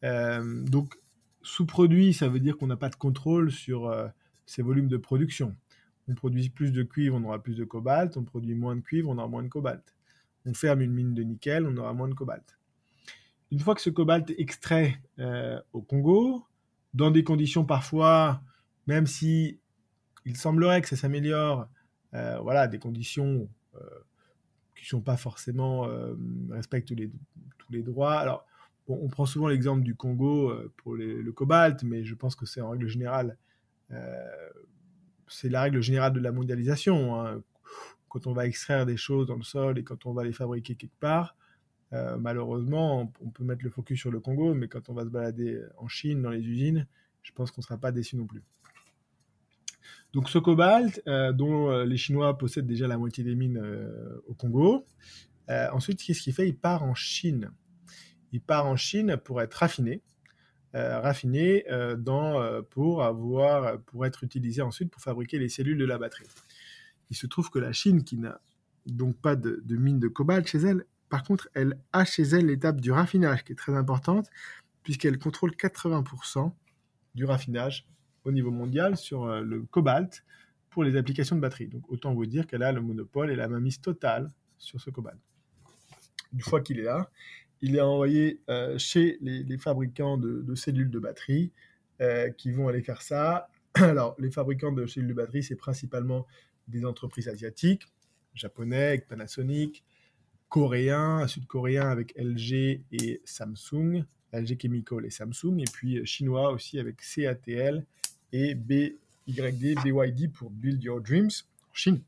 Euh, donc, sous-produit, ça veut dire qu'on n'a pas de contrôle sur euh, ces volumes de production. On produit plus de cuivre, on aura plus de cobalt. On produit moins de cuivre, on aura moins de cobalt. On ferme une mine de nickel, on aura moins de cobalt. Une fois que ce cobalt est extrait au Congo, dans des conditions parfois, même si il semblerait que ça s'améliore, euh, voilà, des conditions euh, qui ne sont pas forcément euh, respectent tous les, tous les droits. Alors, on prend souvent l'exemple du Congo pour le cobalt, mais je pense que c'est en règle générale, c'est la règle générale de la mondialisation. Hein. Quand on va extraire des choses dans le sol et quand on va les fabriquer quelque part, malheureusement, on peut mettre le focus sur le Congo, mais quand on va se balader en Chine, dans les usines, je pense qu'on ne sera pas déçu non plus. Donc ce cobalt, euh, dont euh, les Chinois possèdent déjà la moitié des mines euh, au Congo, ensuite, qu'est-ce qu'il fait? Il part en Chine. Il part en Chine pour être raffiné, raffiné dans, pour, avoir, pour être utilisé ensuite pour fabriquer les cellules de la batterie. Il se trouve que la Chine, qui n'a donc pas de, de mine de cobalt chez elle, par contre, elle a chez elle l'étape du raffinage qui est très importante, puisqu'elle contrôle 80% du raffinage au niveau mondial sur euh, le cobalt pour les applications de batterie. Donc autant vous dire qu'elle a le monopole et la mainmise totale sur ce cobalt. Une fois qu'il est là, il est envoyé euh, chez les, fabricants de, cellules de batterie euh, qui vont aller faire ça. Alors, les fabricants de cellules de batterie, c'est principalement des entreprises asiatiques, japonais Panasonic, coréens, sud-coréens avec LG et Samsung, LG Chemical et Samsung, et puis chinois aussi avec CATL et BYD, BYD pour Build Your Dreams en Chine.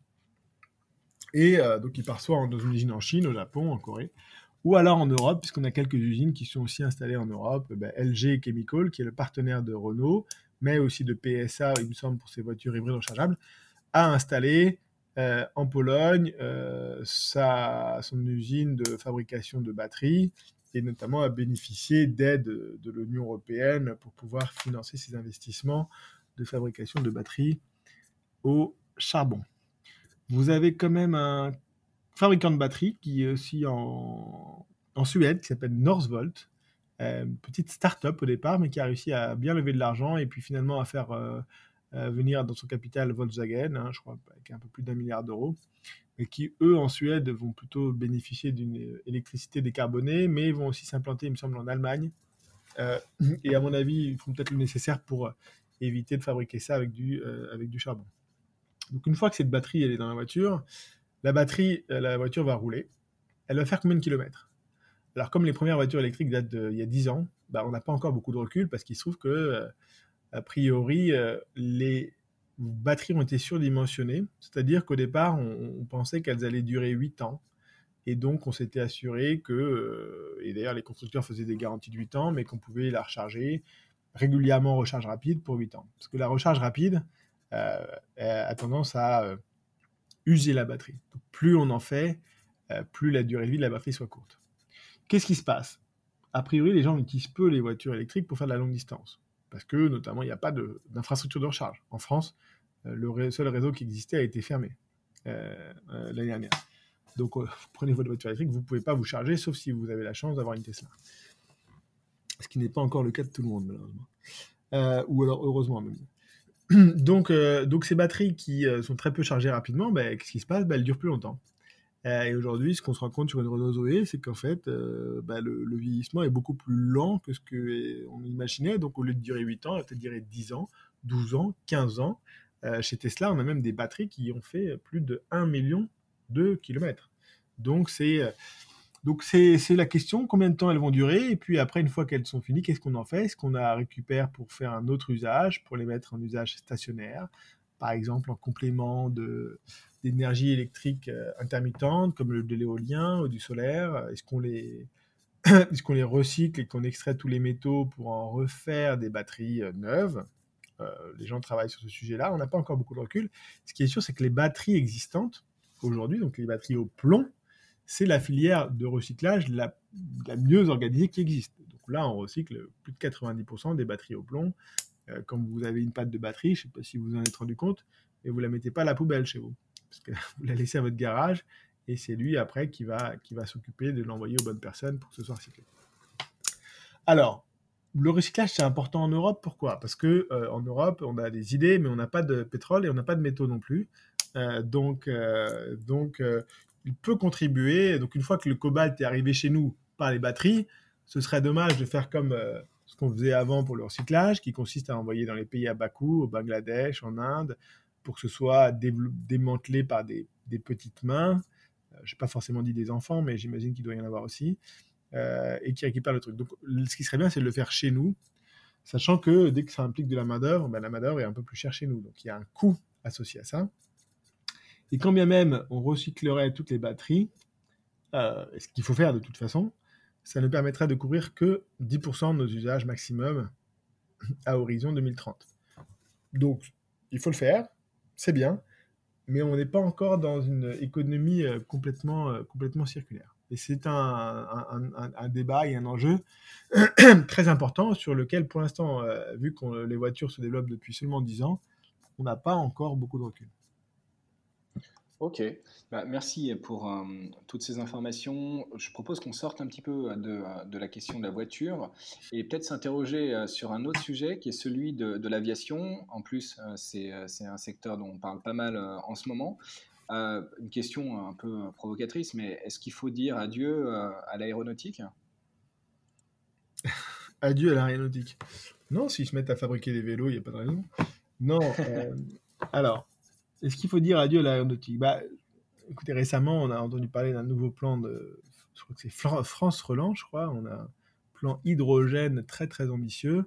Et euh, donc il part soit dans une usine en Chine, au Japon, en Corée, ou alors en Europe, puisqu'on a quelques usines qui sont aussi installées en Europe. Eh ben, LG Chemical, qui est le partenaire de Renault, mais aussi de PSA, il me semble, pour ses voitures hybrides rechargeables, a installé euh, en Pologne euh, sa, son usine de fabrication de batteries et notamment à bénéficier d'aides de l'Union européenne pour pouvoir financer ses investissements de fabrication de batteries au charbon. Vous avez quand même un fabricant de batteries qui est aussi en, Suède, qui s'appelle Northvolt, une petite start-up au départ, mais qui a réussi à bien lever de l'argent et puis finalement à faire venir dans son capital Volkswagen, hein, je crois, avec un peu plus d'un milliard d'euros, et qui, eux, en Suède, vont plutôt bénéficier d'une électricité décarbonée, mais vont aussi s'implanter, il me semble, en Allemagne. et à mon avis, ils font peut-être le nécessaire pour éviter de fabriquer ça avec du, avec du charbon. Donc une fois que cette batterie elle est dans la voiture, la batterie, euh, la voiture va rouler. Elle va faire combien de kilomètres? Alors comme les premières voitures électriques datent d'il y a 10 ans, bah, on n'a pas encore beaucoup de recul parce qu'il se trouve que, euh, a priori, euh, les batteries ont été surdimensionnées. C'est-à-dire qu'au départ, on, pensait qu'elles allaient durer 8 ans. Et donc, on s'était assuré que, et d'ailleurs, les constructeurs faisaient des garanties de 8 ans, mais qu'on pouvait la recharger régulièrement en recharge rapide pour 8 ans. Parce que la recharge rapide, a tendance à user la batterie. plus on en fait, euh, plus la durée de vie de la batterie soit courte. Qu'est-ce qui se passe? A priori, les gens utilisent peu les voitures électriques pour faire de la longue distance. Parce que, notamment, il n'y a pas d'infrastructure de, recharge. En France, le seul réseau qui existait a été fermé l'année dernière. Donc, vous prenez votre voiture électrique, vous ne pouvez pas vous charger, sauf si vous avez la chance d'avoir une Tesla. Ce qui n'est pas encore le cas de tout le monde, malheureusement. ou alors, heureusement même. donc, euh, donc ces batteries qui euh, sont très peu chargées rapidement, bah, qu'est-ce qui se passe? Bah, Elles durent plus longtemps. Euh, et aujourd'hui, ce qu'on se rend compte sur une Renault Zoé, c'est qu'en fait, bah, le, vieillissement est beaucoup plus lent que ce qu'on imaginait. Donc, au lieu de durer 8 ans, elle peut durer 10 ans, 12 ans, 15 ans. chez Tesla, on a même des batteries qui ont fait plus de 1 million de kilomètres. Donc, c'est donc c'est la question, combien de temps elles vont durer, et puis après, une fois qu'elles sont finies, qu'est-ce qu'on en fait? Est-ce qu'on la récupère pour faire un autre usage, pour les mettre en usage stationnaire, par exemple en complément d'énergie électrique euh, intermittente, comme de l'éolien ou du solaire Est-ce qu'on les, est les recycle et qu'on extrait tous les métaux pour en refaire des batteries euh, neuves? Euh, Les gens travaillent sur ce sujet-là, on n'a pas encore beaucoup de recul. Ce qui est sûr, c'est que les batteries existantes aujourd'hui, donc les batteries au plomb, c'est la filière de recyclage la, mieux organisée qui existe. Donc là, on recycle plus de 90% des batteries au plomb. Euh, quand vous avez une pâte de batterie, je ne sais pas si vous en êtes rendu compte, mais vous ne la mettez pas à la poubelle chez vous. Parce que vous la laissez à votre garage et c'est lui après qui va, qui va s'occuper de l'envoyer aux bonnes personnes pour que ce soit recyclé. Alors, le recyclage, c'est important en Europe. Pourquoi? Parce que euh, en Europe, on a des idées, mais on n'a pas de pétrole et on n'a pas de métaux non plus. Euh, donc, donc il peut contribuer. Donc une fois que le cobalt est arrivé chez nous par les batteries, ce serait dommage de faire comme euh, ce qu'on faisait avant pour le recyclage, qui consiste à envoyer dans les pays à bas coût, au Bangladesh, en Inde, pour que ce soit démantelé par des, petites mains. Euh, je n'ai pas forcément dit des enfants, mais j'imagine qu'il doit y en avoir aussi, euh, et qui récupèrent le truc. Donc ce qui serait bien, c'est de le faire chez nous, sachant que dès que ça implique de la main-d'œuvre, ben, la main-d'œuvre est un peu plus chère chez nous. Donc il y a un coût associé à ça. Et quand bien même on recyclerait toutes les batteries, euh, ce qu'il faut faire de toute façon, ça ne permettrait de couvrir que 10% de nos usages maximum à horizon 2030. Donc, il faut le faire, c'est bien, mais on n'est pas encore dans une économie euh, complètement, euh, complètement circulaire. Et c'est un, un, débat et un enjeu très important sur lequel, pour l'instant, vu que les voitures se développent depuis seulement 10 ans, on n'a pas encore beaucoup de recul. Ok, bah, merci pour euh, toutes ces informations. Je propose qu'on sorte un petit peu de, de, la question de la voiture et peut-être s'interroger euh, sur un autre sujet qui est celui de, de l'aviation. En plus, euh, c'est un secteur dont on parle pas mal en ce moment. une question un peu provocatrice, mais est-ce qu'il faut dire adieu à l'aéronautique? Adieu à l'aéronautique. Non, s'ils se mettent à fabriquer des vélos, il n'y a pas de raison. Non, alors, est-ce qu'il faut dire adieu à l'aéronautique bah, Écoutez, récemment, on a entendu parler d'un nouveau plan de. Je crois que c'est France Relance, je crois. On a un plan hydrogène très très ambitieux.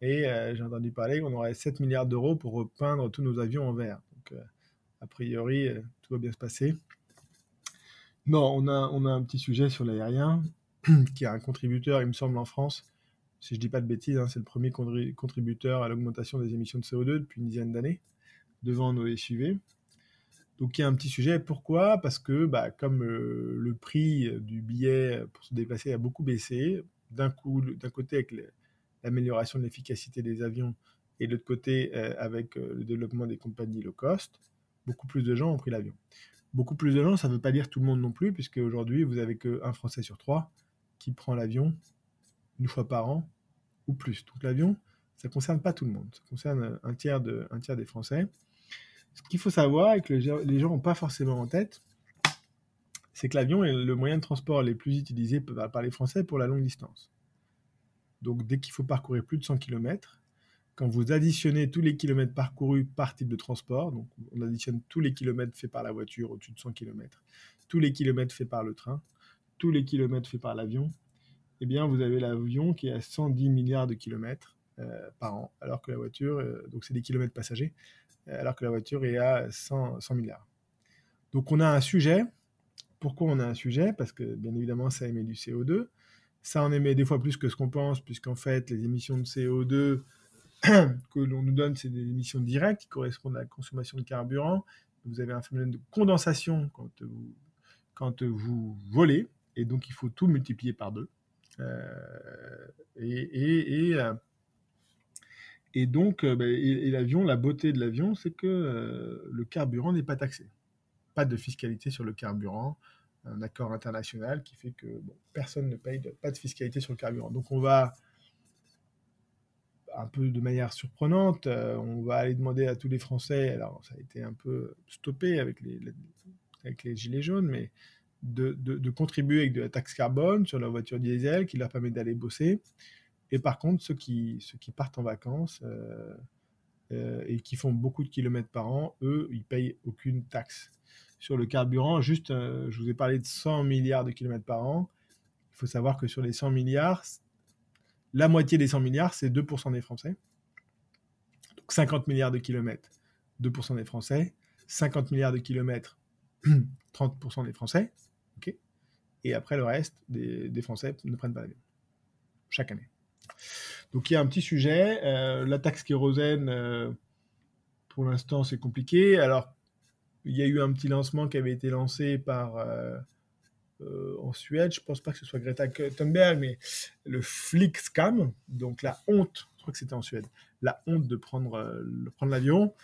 Et euh, j'ai entendu parler qu'on aurait 7 milliards d'euros pour repeindre tous nos avions en vert. Donc, euh, a priori, euh, tout va bien se passer. Non, on a, on a un petit sujet sur l'aérien, qui est un contributeur, il me semble, en France. Si je dis pas de bêtises, hein, c'est le premier contributeur à l'augmentation des émissions de CO2 depuis une dizaine d'années devant nos SUV. Donc il y a un petit sujet. Pourquoi? Parce que bah, comme euh, le prix du billet pour se déplacer a beaucoup baissé, d'un coup, d'un côté avec l'amélioration de l'efficacité des avions et de l'autre côté euh, avec euh, le développement des compagnies low cost, beaucoup plus de gens ont pris l'avion. Beaucoup plus de gens, ça ne veut pas dire tout le monde non plus, puisque aujourd'hui vous avez qu'un Français sur trois qui prend l'avion une fois par an ou plus. Donc l'avion, ça ne concerne pas tout le monde. Ça concerne un tiers, de, un tiers des Français. Ce qu'il faut savoir et que les gens n'ont pas forcément en tête, c'est que l'avion est le moyen de transport le plus utilisé par les Français pour la longue distance. Donc dès qu'il faut parcourir plus de 100 km, quand vous additionnez tous les kilomètres parcourus par type de transport, donc on additionne tous les kilomètres faits par la voiture au-dessus de 100 km, tous les kilomètres faits par le train, tous les kilomètres faits par l'avion, eh bien vous avez l'avion qui est à 110 milliards de kilomètres euh, par an, alors que la voiture, euh, donc c'est des kilomètres passagers, alors que la voiture est à 100, 100 milliards. Donc on a un sujet. Pourquoi on a un sujet? Parce que bien évidemment ça émet du CO2. Ça en émet des fois plus que ce qu'on pense, puisqu'en fait les émissions de CO2 que l'on nous donne, c'est des émissions directes qui correspondent à la consommation de carburant. Vous avez un phénomène de condensation quand vous, quand vous volez, et donc il faut tout multiplier par deux. Euh, et, euh, et, donc, euh, ben, l'avion, la beauté de l'avion, c'est que le carburant n'est pas taxé. Pas de fiscalité sur le carburant, un accord international qui fait que personne ne paye pas de fiscalité sur le carburant. Donc on va un peu de manière surprenante, euh, on va aller demander à tous les Français, alors ça a été un peu stoppé avec les, gilets jaunes, mais de, de, contribuer avec de la taxe carbone sur leur voiture diesel qui leur permet d'aller bosser. Et par contre, ceux qui, qui partent en vacances euh, euh, et qui font beaucoup de kilomètres par an, eux, ils payent aucune taxe. Sur le carburant, juste, je vous ai parlé de 100 milliards de kilomètres par an. Il faut savoir que sur les 100 milliards, la moitié des 100 milliards, c'est 2% des Français. Donc 50 milliards de kilomètres, 2% des Français. 50 milliards de kilomètres, 30% des Français. Et après, le reste des, Français ne prennent pas l'avion. Chaque année. Donc il y a un petit sujet. Euh, la taxe kérosène, euh, pour l'instant, c'est compliqué. Alors, il y a eu un petit lancement qui avait été lancé par... Euh, en Suède, je pense pas que ce soit Greta Thunberg, mais le flick scam, donc la honte, je crois que c'était en Suède, la honte de prendre, prendre l'avion,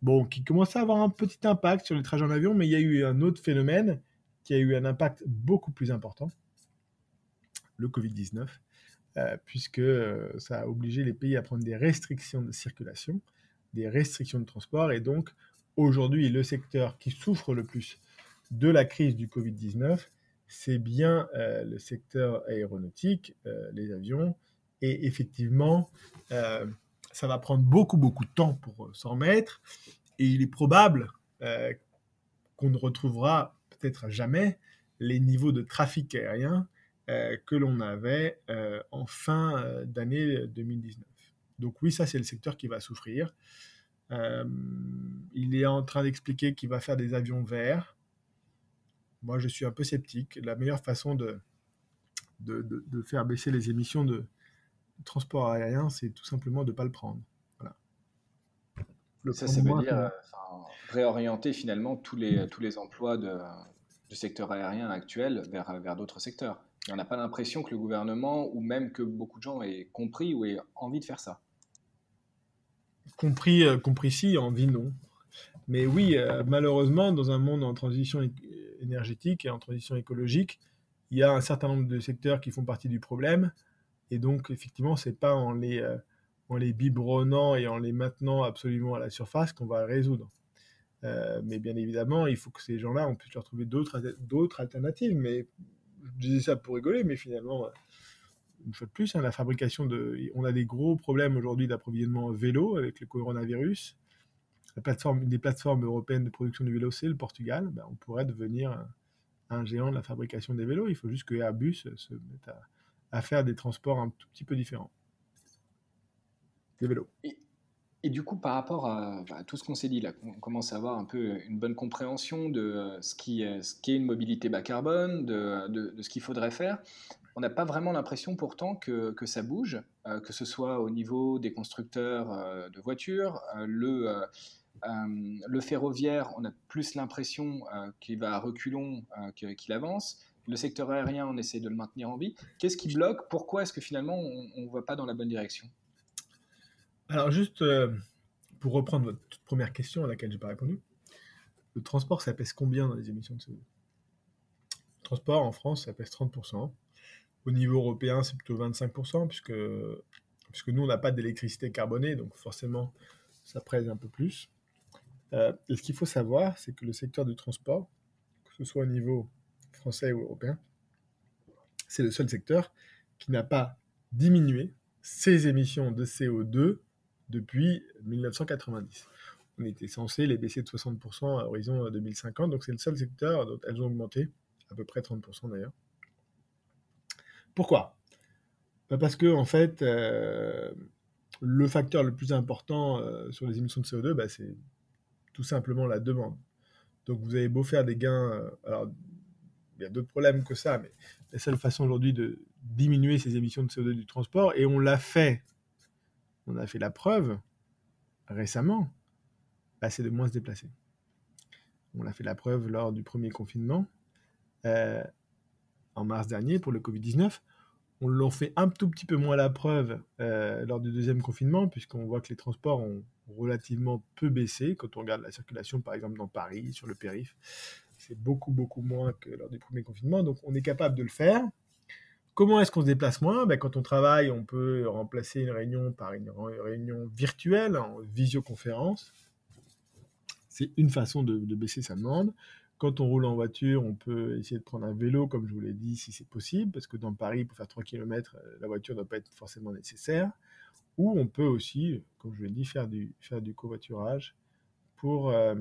bon, qui commençait à avoir un petit impact sur les trajets en avion, mais il y a eu un autre phénomène qui a eu un impact beaucoup plus important, le Covid-19, euh, puisque ça a obligé les pays à prendre des restrictions de circulation, des restrictions de transport, et donc aujourd'hui, le secteur qui souffre le plus de la crise du Covid-19, c'est bien euh, le secteur aéronautique, euh, les avions, et effectivement, euh, ça va prendre beaucoup, beaucoup de temps pour s'en remettre, et il est probable qu'on ne retrouvera peut-être jamais les niveaux de trafic aérien que l'on avait en fin d'année 2019. Donc oui, ça c'est le secteur qui va souffrir. il est en train d'expliquer qu'il va faire des avions verts. Moi, je suis un peu sceptique. La meilleure façon de, de, faire baisser les émissions de transport aérien, c'est tout simplement de ne pas le prendre. Voilà. ça, ça veut dire euh, réorienter finalement tous les, tous les emplois de, du secteur aérien actuel vers, vers d'autres secteurs. On n'a pas l'impression que le gouvernement, ou même que beaucoup de gens aient compris ou aient envie de faire ça. Compris, euh, compris si, envie non. Mais oui, euh, malheureusement, dans un monde en transition énergétique et en transition écologique, il y a un certain nombre de secteurs qui font partie du problème. Et donc, effectivement, c'est pas en les, euh, en les biberonnant et en les maintenant absolument à la surface qu'on va résoudre. Mais bien évidemment, il faut que ces gens-là, on puisse leur trouver d'autres alternatives. Mais je disais ça pour rigoler, mais finalement, euh, une fois de plus, hein, la fabrication de. On a des gros problèmes aujourd'hui d'approvisionnement vélo avec le coronavirus la plateforme, une des plateformes européennes de production de vélos, c'est le Portugal, ben, on pourrait devenir un, géant de la fabrication des vélos. Il faut juste que Airbus se mette à, faire des transports un tout petit peu différents. Des vélos. Du coup, par rapport à, tout ce qu'on s'est dit on commence à avoir un peu une bonne compréhension de euh, ce qui ce qui est une mobilité bas carbone, de, ce qu'il faudrait faire. On n'a pas vraiment l'impression pourtant que, ça bouge, euh, que ce soit au niveau des constructeurs euh, de voitures, le, le ferroviaire, on a plus l'impression qu'il va à reculons qu'il avance. Le secteur aérien, on essaie de le maintenir en vie. Qu'est-ce qui bloque? Pourquoi est-ce que finalement on ne va pas dans la bonne direction? Alors juste pour reprendre votre toute première question à laquelle je n'ai pas répondu, le transport, ça pèse combien dans les émissions de CO2 Le transport en France, ça pèse 30%. Au niveau européen, c'est plutôt 25%, puisque, puisque nous, on n'a pas d'électricité carbonée, donc forcément, ça presse un peu plus. Euh, et ce qu'il faut savoir, c'est que le secteur du transport, que ce soit au niveau français ou européen, c'est le seul secteur qui n'a pas diminué ses émissions de CO2 depuis 1990. On était censé les baisser de 60% à horizon 2050, donc c'est le seul secteur dont elles ont augmenté, à peu près 30% d'ailleurs. Pourquoi? Bah, Parce que, en fait, euh, le facteur le plus important euh, sur les émissions de CO2, bah, c'est tout simplement la demande. Donc vous avez beau faire des gains, euh, alors il y a d'autres problèmes que ça, mais la seule façon aujourd'hui de diminuer ces émissions de CO2 du transport, et on l'a fait, on a fait la preuve récemment, bah, c'est de moins se déplacer. On l'a fait la preuve lors du premier confinement, euh, en mars dernier, pour le Covid-19. On l'a fait un tout petit peu moins la preuve euh, lors du deuxième confinement, puisqu'on voit que les transports ont relativement peu baissé. Quand on regarde la circulation, par exemple, dans Paris, sur le périph', c'est beaucoup, beaucoup moins que lors du premier confinement. Donc, on est capable de le faire. Comment est-ce qu'on se déplace moins? Ben, Quand on travaille, on peut remplacer une réunion par une réunion virtuelle, en visioconférence. C'est une façon de, baisser sa demande. Quand on roule en voiture, on peut essayer de prendre un vélo, comme je vous l'ai dit, si c'est possible, parce que dans Paris, pour faire 3 km, la voiture ne doit pas être forcément nécessaire. Ou on peut aussi, comme je l'ai dit, faire du, faire du covoiturage pour, euh,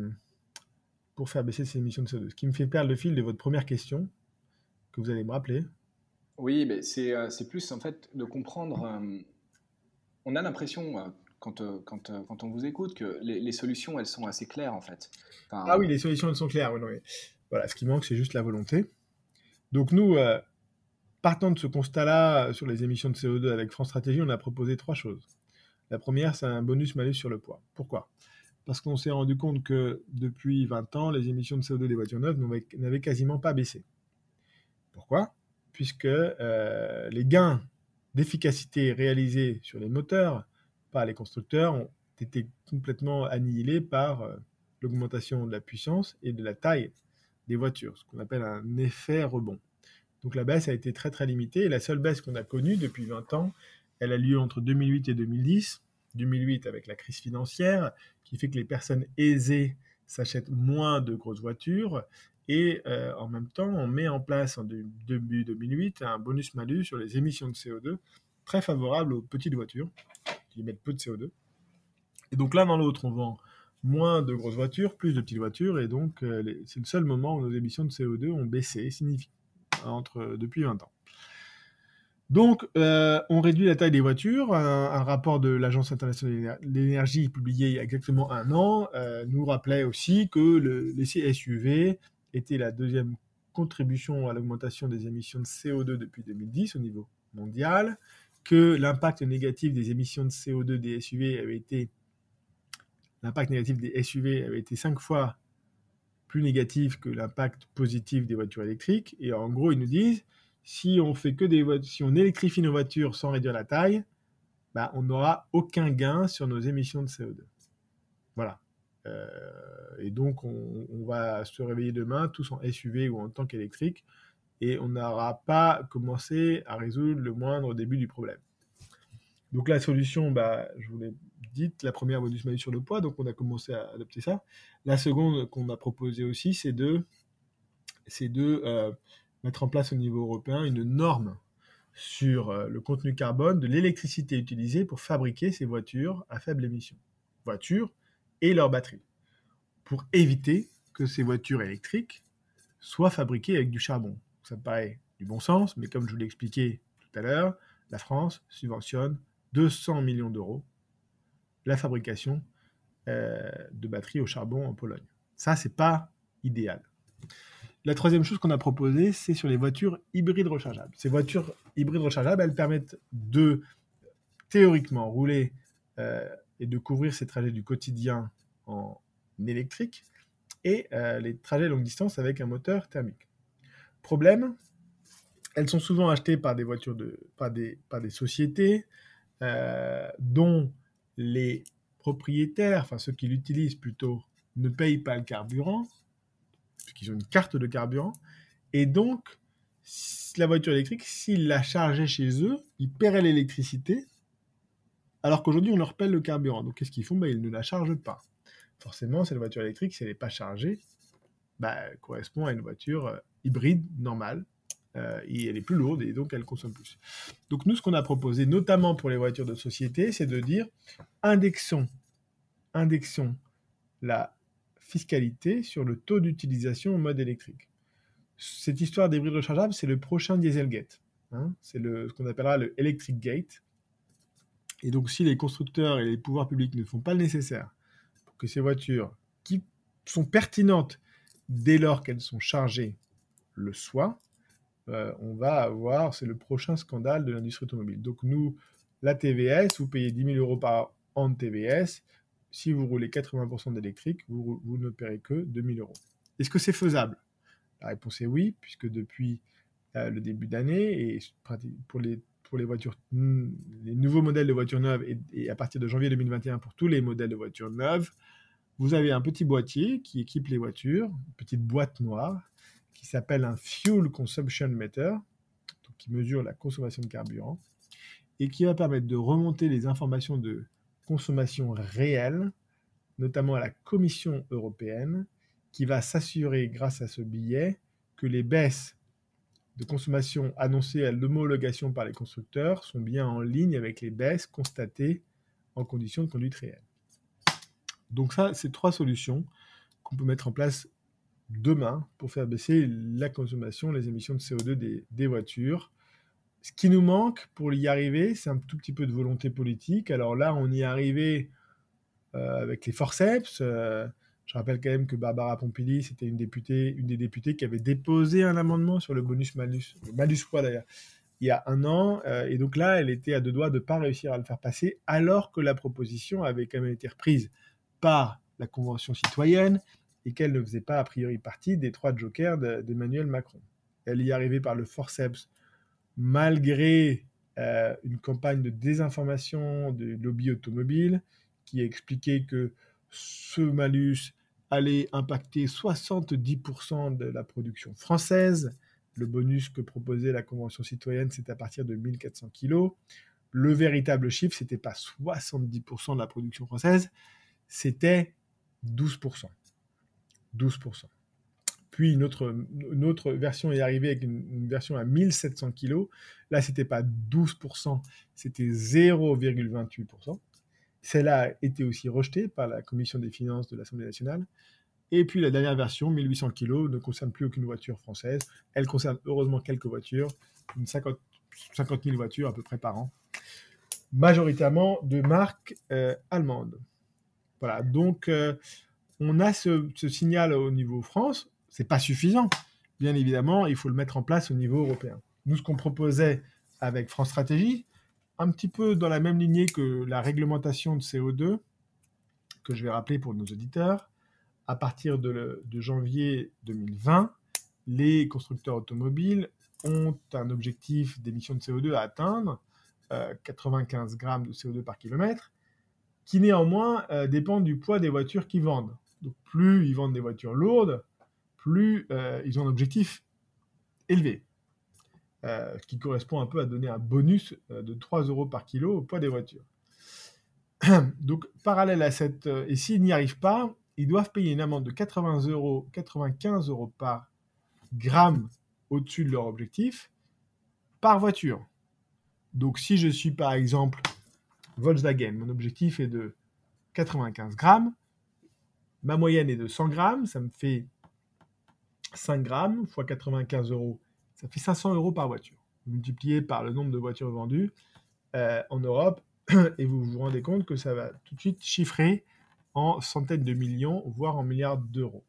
pour faire baisser ses émissions de CO2. Ce qui me fait perdre le fil de votre première question, que vous allez me rappeler. Oui, mais c'est euh, plus en fait de comprendre. Euh, on a l'impression, quand, quand, on vous écoute, que les, solutions, elles sont assez claires en fait. ah oui, les solutions, elles sont claires. Voilà, ce qui manque, c'est juste la volonté. Donc nous, Partant de ce constat-là euh, sur les émissions de CO2 avec France Stratégie, on a proposé trois choses. La première, c'est un bonus-malus sur le poids. Pourquoi? Parce qu'on s'est rendu compte que depuis 20 ans, les émissions de CO2 des voitures neuves n'avaient quasiment pas baissé. Pourquoi? Puisque euh, les gains d'efficacité réalisés sur les moteurs par les constructeurs ont été complètement annihilés par euh, l'augmentation de la puissance et de la taille des voitures, ce qu'on appelle un effet rebond. Donc la baisse a été très très limitée et la seule baisse qu'on a connue depuis 20 ans, elle a lieu entre 2008 et 2010. 2008 avec la crise financière qui fait que les personnes aisées s'achètent moins de grosses voitures et euh, en même temps on met en place en début 2008 un bonus-malus sur les émissions de CO2 très favorable aux petites voitures qui émettent peu de CO2. Et donc l'un dans l'autre on vend moins de grosses voitures, plus de petites voitures et donc euh, c'est le seul moment où nos émissions de CO2 ont baissé significativement entre, depuis 20 ans. Donc, euh, on réduit la taille des voitures. Un, rapport de l'Agence internationale de l'énergie publié il y a exactement un an nous rappelait aussi que le, les SUV était la deuxième contribution à l'augmentation des émissions de CO2 depuis 2010 au niveau mondial, que l'impact négatif des émissions de CO2 des SUV avait été l'impact négatif des SUV avait été cinq fois plus négatif que l'impact positif des voitures électriques. Et en gros, ils nous disent, si on fait que des si on électrifie nos voitures sans réduire la taille, bah, on n'aura aucun gain sur nos émissions de CO2. Voilà. Euh, et donc, on, va se réveiller demain tous en SUV ou en tank électrique et on n'aura pas commencé à résoudre le moindre début du problème. Donc la solution, bah, je vous l'ai dit, la première bonus malus sur le poids, donc on a commencé à adopter ça. La seconde qu'on a proposé aussi, c'est de, de euh, mettre en place au niveau européen une norme sur euh, le contenu carbone de l'électricité utilisée pour fabriquer ces voitures à faible émission. Voitures et leurs batteries. Pour éviter que ces voitures électriques soient fabriquées avec du charbon. Ça me paraît du bon sens, mais comme je vous l'ai expliqué tout à l'heure, la France subventionne 200 millions d'euros la fabrication euh, de batteries au charbon en Pologne. Ça, c'est pas idéal. La troisième chose qu'on a proposée, c'est sur les voitures hybrides rechargeables. Ces voitures hybrides rechargeables, elles permettent de théoriquement rouler euh, et de couvrir ces trajets du quotidien en électrique et euh, les trajets longue distance avec un moteur thermique. Problème, elles sont souvent achetées par des voitures de, par des, par des sociétés euh, dont les propriétaires, enfin ceux qui l'utilisent plutôt, ne payent pas le carburant, puisqu'ils ont une carte de carburant, et donc la voiture électrique, s'ils la chargeaient chez eux, ils paieraient l'électricité, alors qu'aujourd'hui, on leur paie le carburant. Donc, qu'est-ce qu'ils font? Bah, Ils ne la chargent pas. Forcément, cette voiture électrique, si elle n'est pas chargée, bah, correspond à une voiture euh, hybride normale. Euh, elle est plus lourde et donc elle consomme plus. Donc nous, ce qu'on a proposé, notamment pour les voitures de société, c'est de dire indexons, indexons la fiscalité sur le taux d'utilisation en mode électrique. Cette histoire d'hybride rechargeable, c'est le prochain Dieselgate. Hein c'est ce qu'on appellera le Electric Gate. Et donc, si les constructeurs et les pouvoirs publics ne font pas le nécessaire pour que ces voitures, qui sont pertinentes dès lors qu'elles sont chargées, le soient, euh, on va avoir, c'est le prochain scandale de l'industrie automobile. Donc, nous, la TVS, vous payez 10 000 euros par an de TVS. Si vous roulez 80% d'électrique, vous, ne paierez que 2 000 euros. Est-ce que c'est faisable? La réponse est oui, puisque depuis euh, le début d'année, et pour les pour les voitures, hmm, les nouveaux modèles de voitures neuves et, à partir de janvier 2021 pour tous les modèles de voitures neuves, vous avez un petit boîtier qui équipe les voitures, une petite boîte noire qui s'appelle un Fuel Consumption Meter, qui mesure la consommation de carburant et qui va permettre de remonter les informations de consommation réelle, notamment à la Commission européenne, qui va s'assurer grâce à ce billet que les baisses de consommation annoncées à l'homologation par les constructeurs sont bien en ligne avec les baisses constatées en conditions de conduite réelle. Donc ça, c'est trois solutions qu'on peut mettre en place demain pour faire baisser la consommation, les émissions de CO2 des, voitures. Ce qui nous manque pour y arriver, c'est un tout petit peu de volonté politique. Alors là, on y est arrivé euh, avec les forceps. Euh, je rappelle quand même que Barbara Pompili, c'était une députée, une des députées qui avait déposé un amendement sur le bonus malus, malus poids d'ailleurs, il y a un an. Euh, et donc là, elle était à deux doigts de ne pas réussir à le faire passer, alors que la proposition avait quand même été reprise par la Convention citoyenne et qu'elle ne faisait pas a priori partie des trois jokers d'Emmanuel Macron. Elle y est arrivée par le forceps, malgré euh, une campagne de désinformation du lobby automobile qui a expliqué que ce malus allait impacter 70% de la production française. Le bonus que proposait la Convention citoyenne, c'était à partir de 1400 kg. Le véritable chiffre, c'était pas 70% de la production française, c'était 12%. 12%. Puis une autre, une autre version est arrivée avec une, version à 1700 kg. Là, c'était pas 12%, c'était 0,28%. Celle-là a été aussi rejetée par la commission des finances de l'Assemblée nationale. Et puis la dernière version, 1800 kg, ne concerne plus aucune voiture française. Elle concerne heureusement quelques voitures, une 50, 000 voitures à peu près par an, majoritairement de marque euh, allemande. Voilà, donc euh, on a ce, ce, signal au niveau France, c'est pas suffisant. Bien évidemment, il faut le mettre en place au niveau européen. Nous, ce qu'on proposait avec France Stratégie, un petit peu dans la même lignée que la réglementation de CO2, que je vais rappeler pour nos auditeurs. À partir de, janvier 2020, les constructeurs automobiles ont un objectif d'émission de CO2 à atteindre, 95 euh, grammes de CO2 par kilomètre, qui néanmoins euh, dépend du poids des voitures qu'ils vendent. Donc plus ils vendent des voitures lourdes, plus euh, ils ont un objectif élevé. Euh, qui correspond un peu à donner un bonus euh, de 3 euros par kilo au poids des voitures. Donc, parallèle à cette, euh, et s'ils n'y arrivent pas, ils doivent payer une amende de 80 euros, 95 euros par gramme au-dessus de leur objectif par voiture. Donc, si je suis par exemple Volkswagen, mon objectif est de 95 grammes, ma moyenne est de 100 grammes, ça me fait 5 grammes fois 95 euros, ça fait 500 euros par voiture. Multiplié par le nombre de voitures vendues euh, en Europe, et vous vous rendez compte que ça va tout de suite chiffrer en centaines de millions, voire en milliards d'euros.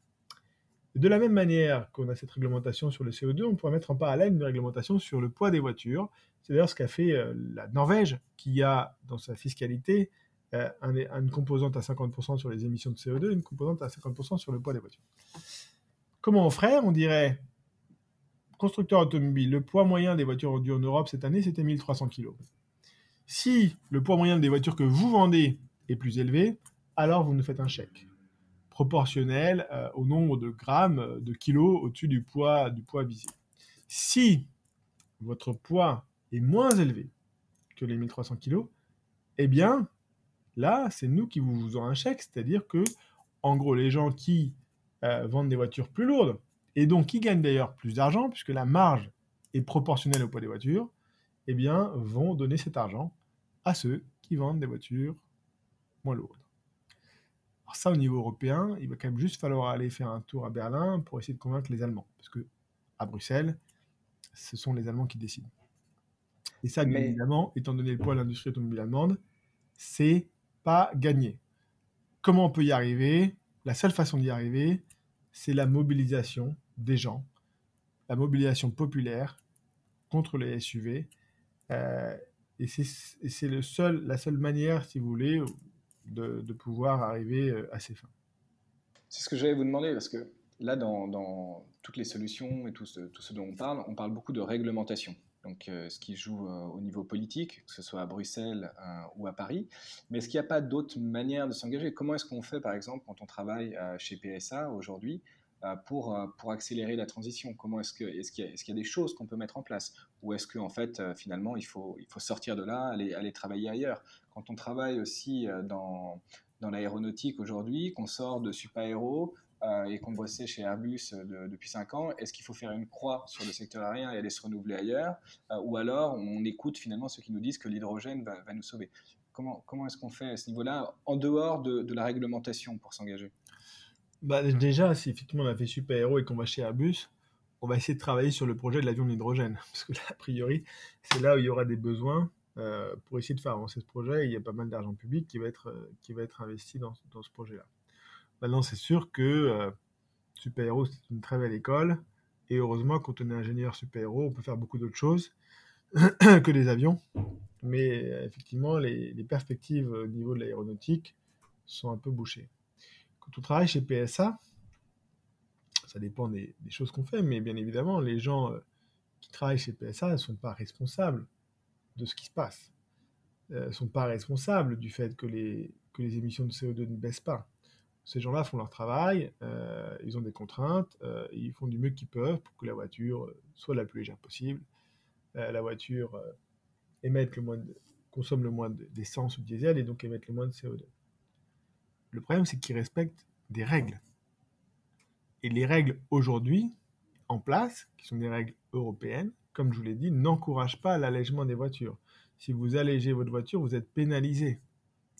De la même manière qu'on a cette réglementation sur le CO2, on pourrait mettre en parallèle une réglementation sur le poids des voitures. C'est d'ailleurs ce qu'a fait euh, la Norvège, qui a dans sa fiscalité euh, une composante à 50% sur les émissions de CO2 et une composante à 50% sur le poids des voitures. Comment on ferait? On dirait constructeur automobile, le poids moyen des voitures vendues en Europe cette année, c'était 1300 kg. Si le poids moyen des voitures que vous vendez est plus élevé, alors vous nous faites un chèque proportionnel euh, au nombre de grammes, euh, de kilos au-dessus du poids, du poids visé. Si votre poids est moins élevé que les 1300 kg, eh bien, là, c'est nous qui vous faisons un chèque, c'est-à-dire que, en gros, les gens qui euh, vendent des voitures plus lourdes, et donc qui gagnent d'ailleurs plus d'argent, puisque la marge est proportionnelle au poids des voitures, eh bien, vont donner cet argent à ceux qui vendent des voitures moins lourdes. Alors ça, au niveau européen, il va quand même juste falloir aller faire un tour à Berlin pour essayer de convaincre les Allemands, parce que à Bruxelles, ce sont les Allemands qui décident. Et ça, bien évidemment, étant donné le poids de l'industrie automobile allemande, c'est pas gagné. Comment on peut y arriver? La seule façon d'y arriver, c'est la mobilisation des gens, la mobilisation populaire contre les SUV. Euh, et c'est seul, la seule manière, si vous voulez, de, pouvoir arriver euh, à ces fins. C'est ce que j'allais vous demander, parce que là, dans, toutes les solutions et tout ce, tout dont on parle, on parle beaucoup de réglementation. Donc, euh, ce qui joue au niveau politique, que ce soit à Bruxelles ou à Paris. Mais est-ce qu'il n'y a pas d'autres manières de s'engager? Comment est-ce qu'on fait, par exemple, quand on travaille chez PSA aujourd'hui pour, euh, pour accélérer la transition. Comment est-ce que est-ce qu'il y, a des choses qu'on peut mettre en place? Ou est-ce qu'en en fait, euh, finalement, il faut, il faut sortir de là, aller, aller travailler ailleurs? Quand on travaille aussi dans, dans l'aéronautique aujourd'hui, qu'on sort de Supaéro et qu'on bossait chez Airbus depuis 5 ans, est-ce qu'il faut faire une croix sur le secteur aérien et aller se renouveler ailleurs? Ou alors on écoute finalement ceux qui nous disent que l'hydrogène va, va, nous sauver. Comment, comment est-ce qu'on fait à ce niveau-là, en dehors de, de la réglementation pour s'engager? Bah, déjà, si effectivement on a fait Super Héros et qu'on va chez Airbus, on va essayer de travailler sur le projet de l'avion d'hydrogène. Parce que là, a priori, c'est là où il y aura des besoins euh, pour essayer de faire avancer ce projet. il y a pas mal d'argent public qui va être, euh, qui va être investi dans, dans ce projet-là. Maintenant, c'est sûr que euh, Super Héros, c'est une très belle école. Et heureusement, quand on est ingénieur Super Héros, on peut faire beaucoup d'autres choses que des avions. Mais effectivement, les, les perspectives au niveau de l'aéronautique sont un peu bouchées. Quand on travaille chez PSA, ça dépend des, choses qu'on fait, mais bien évidemment, les gens euh, qui travaillent chez PSA ne sont pas responsables de ce qui se passe. ne euh, sont pas responsables du fait que les, que les émissions de CO2 ne baissent pas. Ces gens-là font leur travail, euh, ils ont des contraintes, ils font du mieux qu'ils peuvent pour que la voiture soit la plus légère possible, la voiture émette le moins consomme le moins d'essence ou de diesel et donc émette le moins de CO2. Le problème, c'est qu'ils respectent des règles. Et les règles aujourd'hui en place, qui sont des règles européennes, comme je vous l'ai dit, n'encouragent pas l'allègement des voitures. Si vous allégez votre voiture, vous êtes pénalisé.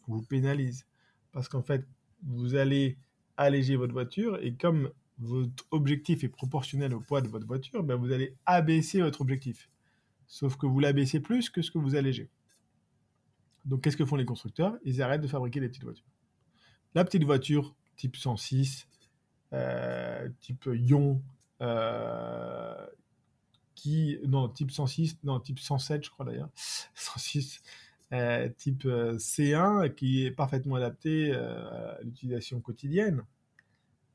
vous pénalise. Parce qu'en fait, vous allez alléger votre voiture et comme votre objectif est proportionnel au poids de votre voiture, ben vous allez abaisser votre objectif. Sauf que vous l'abaissez plus que ce que vous allégez. Donc qu'est-ce que font les constructeurs? Ils arrêtent de fabriquer des petites voitures. La petite voiture type 106, euh, type Ion, euh, qui non type 106, non type 107 je crois d'ailleurs, 106, euh, type C1 qui est parfaitement adapté à l'utilisation quotidienne.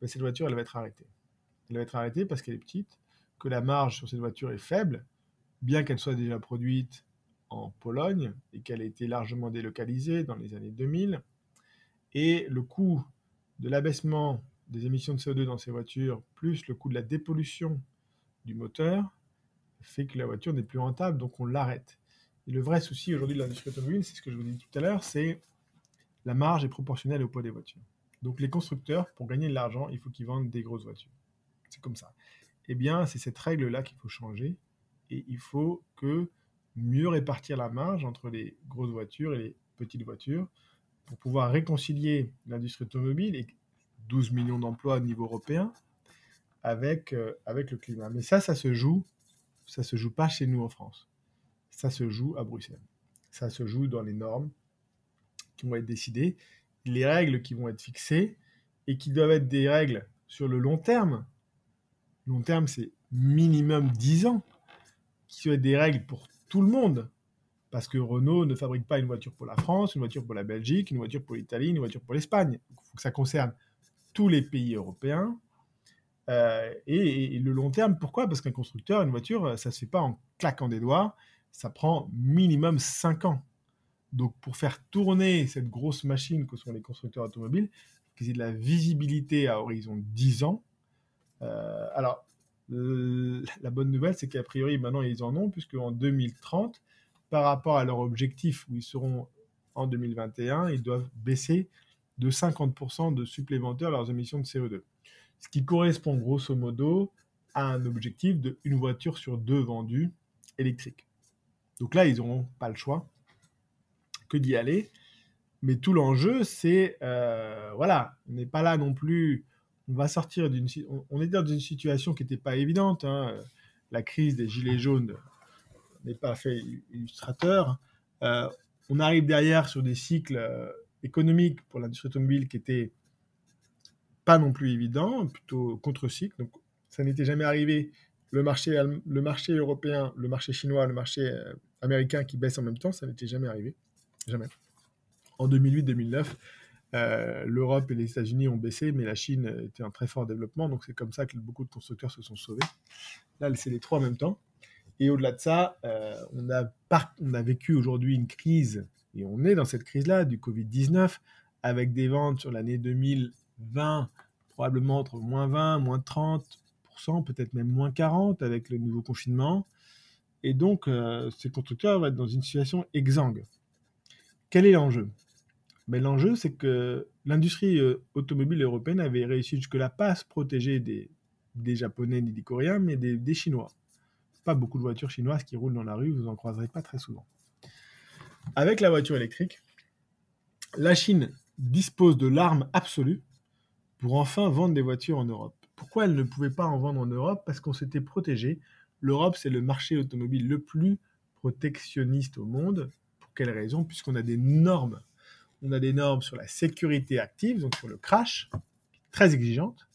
Cette voiture elle va être arrêtée. Elle va être arrêtée parce qu'elle est petite, que la marge sur cette voiture est faible, bien qu'elle soit déjà produite en Pologne et qu'elle ait été largement délocalisée dans les années 2000 et le coût de l'abaissement des émissions de CO2 dans ces voitures, plus le coût de la dépollution du moteur, fait que la voiture n'est plus rentable, donc on l'arrête. Et le vrai souci aujourd'hui de l'industrie automobile, c'est ce que je vous ai dit tout à l'heure, c'est la marge est proportionnelle au poids des voitures. Donc les constructeurs, pour gagner de l'argent, il faut qu'ils vendent des grosses voitures. C'est comme ça. Eh bien, c'est cette règle-là qu'il faut changer, et il faut que mieux répartir la marge entre les grosses voitures et les petites voitures, pour pouvoir réconcilier l'industrie automobile et 12 millions d'emplois au niveau européen avec, euh, avec le climat. Mais ça, ça se joue, ça se joue pas chez nous en France. Ça se joue à Bruxelles. Ça se joue dans les normes qui vont être décidées, les règles qui vont être fixées et qui doivent être des règles sur le long terme. Long terme, c'est minimum 10 ans, qui soient des règles pour tout le monde, parce que Renault ne fabrique pas une voiture pour la France, une voiture pour la Belgique, une voiture pour l'Italie, une voiture pour l'Espagne. Il faut que ça concerne tous les pays européens. Euh, et, le long terme, pourquoi? Parce qu'un constructeur, une voiture, ça ne se fait pas en claquant des doigts, ça prend minimum 5 ans. Donc pour faire tourner cette grosse machine que sont les constructeurs automobiles, qu'ils aient de la visibilité à horizon 10 ans. Euh, alors, la bonne nouvelle, c'est qu'a priori, maintenant, ils en ont, puisque en 2030, par rapport à leur objectif où ils seront en 2021, ils doivent baisser de 50% de supplémentaires leurs émissions de CO2. Ce qui correspond grosso modo à un objectif de une voiture sur deux vendue électrique. Donc là, ils n'auront pas le choix que d'y aller. Mais tout l'enjeu, c'est, euh, voilà, on n'est pas là non plus, on va sortir d'une, on, est dans une situation qui n'était pas évidente. Hein. La crise des gilets jaunes n'est pas fait illustrateur. Euh, on arrive derrière sur des cycles euh, économiques pour l'industrie automobile qui étaient pas non plus évidents, plutôt contre-cycle. Donc ça n'était jamais arrivé. Le marché, le marché européen, le marché chinois, le marché américain qui baissent en même temps, ça n'était jamais arrivé. Jamais. En 2008-2009, euh, l'Europe et les États-Unis ont baissé, mais la Chine était en très fort développement. Donc c'est comme ça que beaucoup de constructeurs se sont sauvés. Là, c'est les trois en même temps. Et au-delà de ça, euh, on, a vécu aujourd'hui une crise, et on est dans cette crise-là, du Covid-19, avec des ventes sur l'année 2020, probablement entre moins 20, moins 30%, peut-être même moins 40% avec le nouveau confinement. Et donc, euh, ces constructeurs vont être dans une situation exsangue. Quel est l'enjeu? Ben, L'enjeu, c'est que l'industrie euh, automobile européenne avait réussi jusque-là pas à se protéger des, Japonais ni des Coréens, mais des Chinois. Pas beaucoup de voitures chinoises qui roulent dans la rue, vous en croiserez pas très souvent. Avec la voiture électrique, la Chine dispose de l'arme absolue pour enfin vendre des voitures en Europe. Pourquoi elle ne pouvait pas en vendre en Europe? Parce qu'on s'était protégé. L'Europe, c'est le marché automobile le plus protectionniste au monde quelle raison? Puisqu'on a des normes. On a des normes sur la sécurité active, donc sur le crash, très exigeantes,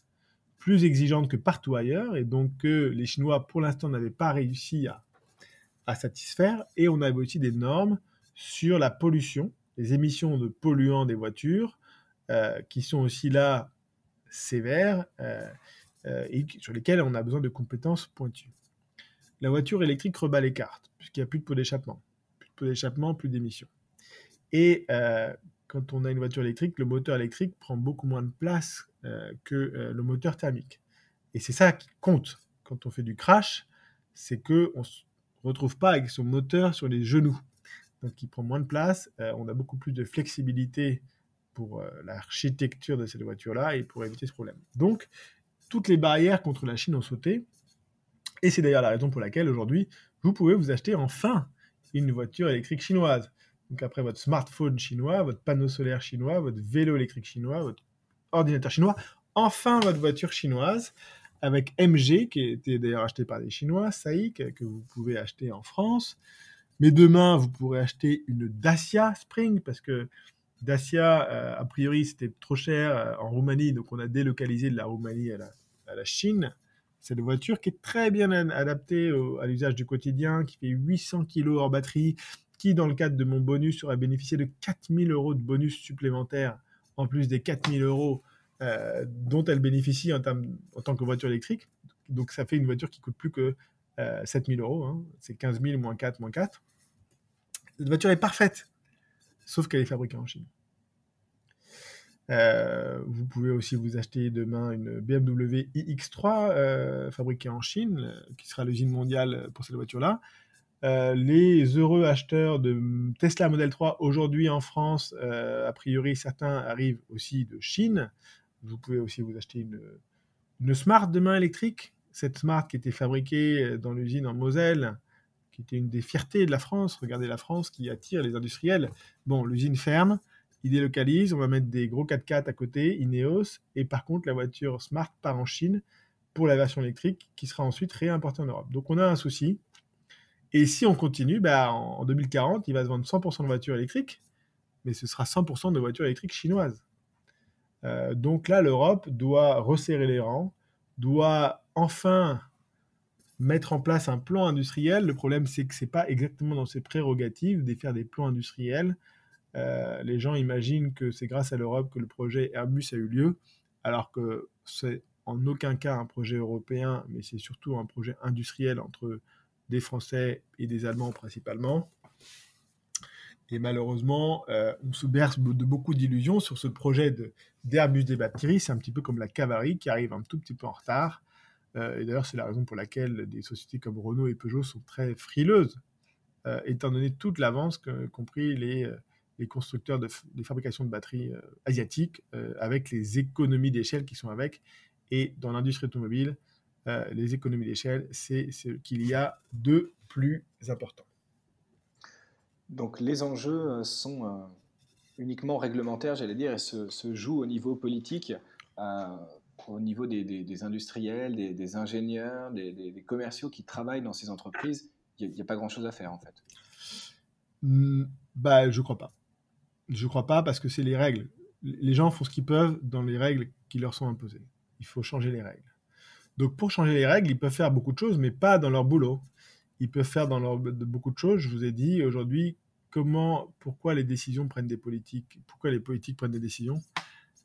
plus exigeantes que partout ailleurs, et donc que les Chinois, pour l'instant, n'avaient pas réussi à, satisfaire. Et on avait aussi des normes sur la pollution, les émissions de polluants des voitures, euh, qui sont aussi là sévères euh, euh, et sur lesquelles on a besoin de compétences pointues. La voiture électrique rebat les cartes, puisqu'il n'y a plus de pot d'échappement peu d'échappement, plus d'émissions. Et quand on a une voiture électrique, le moteur électrique prend beaucoup moins de place que euh, le moteur thermique. Et c'est ça qui compte quand on fait du crash, c'est qu'on ne se retrouve pas avec son moteur sur les genoux. Donc il prend moins de place, on a beaucoup plus de flexibilité pour l'architecture de cette voiture-là et pour éviter ce problème. Donc toutes les barrières contre la Chine ont sauté. Et c'est d'ailleurs la raison pour laquelle aujourd'hui, vous pouvez vous acheter enfin une voiture électrique chinoise. Donc après votre smartphone chinois, votre panneau solaire chinois, votre vélo électrique chinois, votre ordinateur chinois, enfin votre voiture chinoise avec MG qui était d'ailleurs acheté par des Chinois, SAIC que vous pouvez acheter en France. Mais demain, vous pourrez acheter une Dacia Spring parce que Dacia, euh, a priori, c'était trop cher euh, en Roumanie, donc on a délocalisé de la Roumanie à la Chine. C'est une voiture qui est très bien adaptée à l'usage du quotidien, qui fait 800 kg hors batterie, qui, dans le cadre de mon bonus, aurait bénéficié de 4000 euros de bonus supplémentaires, en plus des 4000 euros euh, dont elle bénéficie en, tant que voiture électrique. Donc ça fait une voiture qui coûte plus que 7000 euh, euros. Hein. C'est 15 000 moins 4 moins 4. Cette voiture est parfaite, sauf qu'elle est fabriquée en Chine. Euh, vous pouvez aussi vous acheter demain une BMW iX3 euh, fabriquée en Chine, qui sera l'usine mondiale pour cette voiture-là. Les heureux acheteurs de Tesla Model 3 aujourd'hui en France, a priori certains arrivent aussi de Chine. Vous pouvez aussi vous acheter une, Smart demain électrique. Cette Smart qui était fabriquée dans l'usine en Moselle, qui était une des fiertés de la France. Regardez la France qui attire les industriels. Bon, l'usine ferme il délocalise, on va mettre des gros 4x4 à côté, Ineos, et par contre la voiture Smart part en Chine pour la version électrique qui sera ensuite réimportée en Europe. Donc on a un souci. Et si on continue, bah, en 2040, il va se vendre 100% de voitures électriques, mais ce sera 100% de voitures électriques chinoises. Euh, donc là, l'Europe doit resserrer les rangs, doit enfin mettre en place un plan industriel. Le problème, c'est que ce n'est pas exactement dans ses prérogatives de faire des plans industriels euh, les gens imaginent que c'est grâce à l'Europe que le projet Airbus a eu lieu, alors que c'est en aucun cas un projet européen, mais c'est surtout un projet industriel entre des Français et des Allemands principalement. Et malheureusement, euh, on se berce de beaucoup d'illusions sur ce projet d'Airbus des batteries. C'est un petit peu comme la cavalerie qui arrive un tout petit peu en retard. et d'ailleurs, c'est la raison pour laquelle des sociétés comme Renault et Peugeot sont très frileuses, étant donné toute l'avance qu'ont pris les, les constructeurs de, des fabrications de batteries asiatiques, avec les économies d'échelle qui sont avec. Et dans l'industrie automobile, les économies d'échelle, c'est ce qu'il y a de plus important. Donc les enjeux sont uniquement réglementaires, j'allais dire, et se, jouent au niveau politique, au niveau des, industriels, des, ingénieurs, des, commerciaux qui travaillent dans ces entreprises. Il n'y a, pas grand-chose à faire en fait. Mmh, bah, je crois pas. Je crois pas parce que c'est les règles. Les gens font ce qu'ils peuvent dans les règles qui leur sont imposées. Il faut changer les règles. Donc pour changer les règles, ils peuvent faire beaucoup de choses, mais pas dans leur boulot. Ils peuvent faire dans leur, beaucoup de choses. Je vous ai dit aujourd'hui comment, pourquoi les décisions prennent des politiques, pourquoi les politiques prennent des décisions.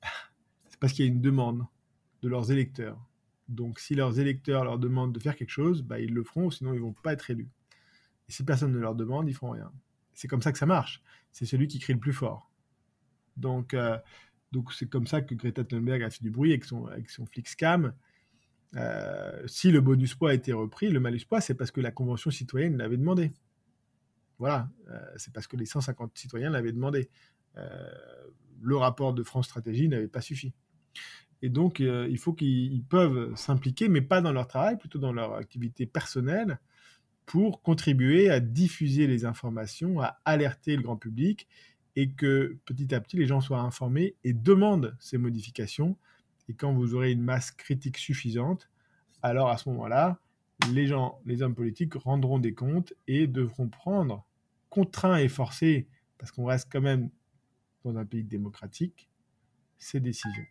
C'est parce qu'il y a une demande de leurs électeurs. Donc si leurs électeurs leur demandent de faire quelque chose, bah, ils le feront, sinon ils vont pas être élus. Et si personne ne leur demande, ils feront rien. C'est comme ça que ça marche. C'est celui qui crie le plus fort. Donc, euh, donc c'est comme ça que Greta Thunberg a fait du bruit avec son, avec son Flixcam. Euh, si le bonus poids a été repris, le malus poids, c'est parce que la Convention citoyenne l'avait demandé. Voilà, euh, c'est parce que les 150 citoyens l'avaient demandé. le rapport de France Stratégie n'avait pas suffi. Et donc, il faut qu'ils peuvent s'impliquer, mais pas dans leur travail, plutôt dans leur activité personnelle, pour contribuer à diffuser les informations, à alerter le grand public et que petit à petit les gens soient informés et demandent ces modifications. Et quand vous aurez une masse critique suffisante, alors à ce moment-là, les gens, les hommes politiques rendront des comptes et devront prendre, contraints et forcés, parce qu'on reste quand même dans un pays démocratique, ces décisions.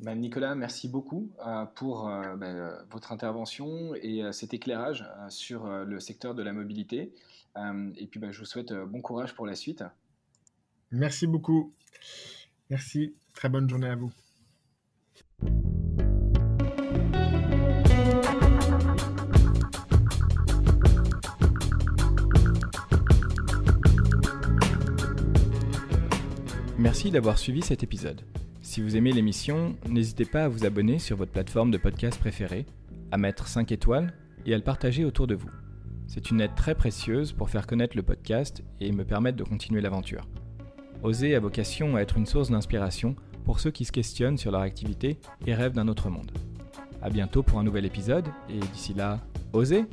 Ben, Nicolas, merci beaucoup euh, pour euh, ben, votre intervention et euh, cet éclairage sur le secteur de la mobilité. et puis, ben, je vous souhaite bon courage pour la suite. Merci beaucoup. Merci. Très bonne journée à vous. Merci d'avoir suivi cet épisode. Si vous aimez l'émission, n'hésitez pas à vous abonner sur votre plateforme de podcast préférée, à mettre 5 étoiles et à le partager autour de vous. C'est une aide très précieuse pour faire connaître le podcast et me permettre de continuer l'aventure. Oser a vocation à être une source d'inspiration pour ceux qui se questionnent sur leur activité et rêvent d'un autre monde. A bientôt pour un nouvel épisode et d'ici là, osez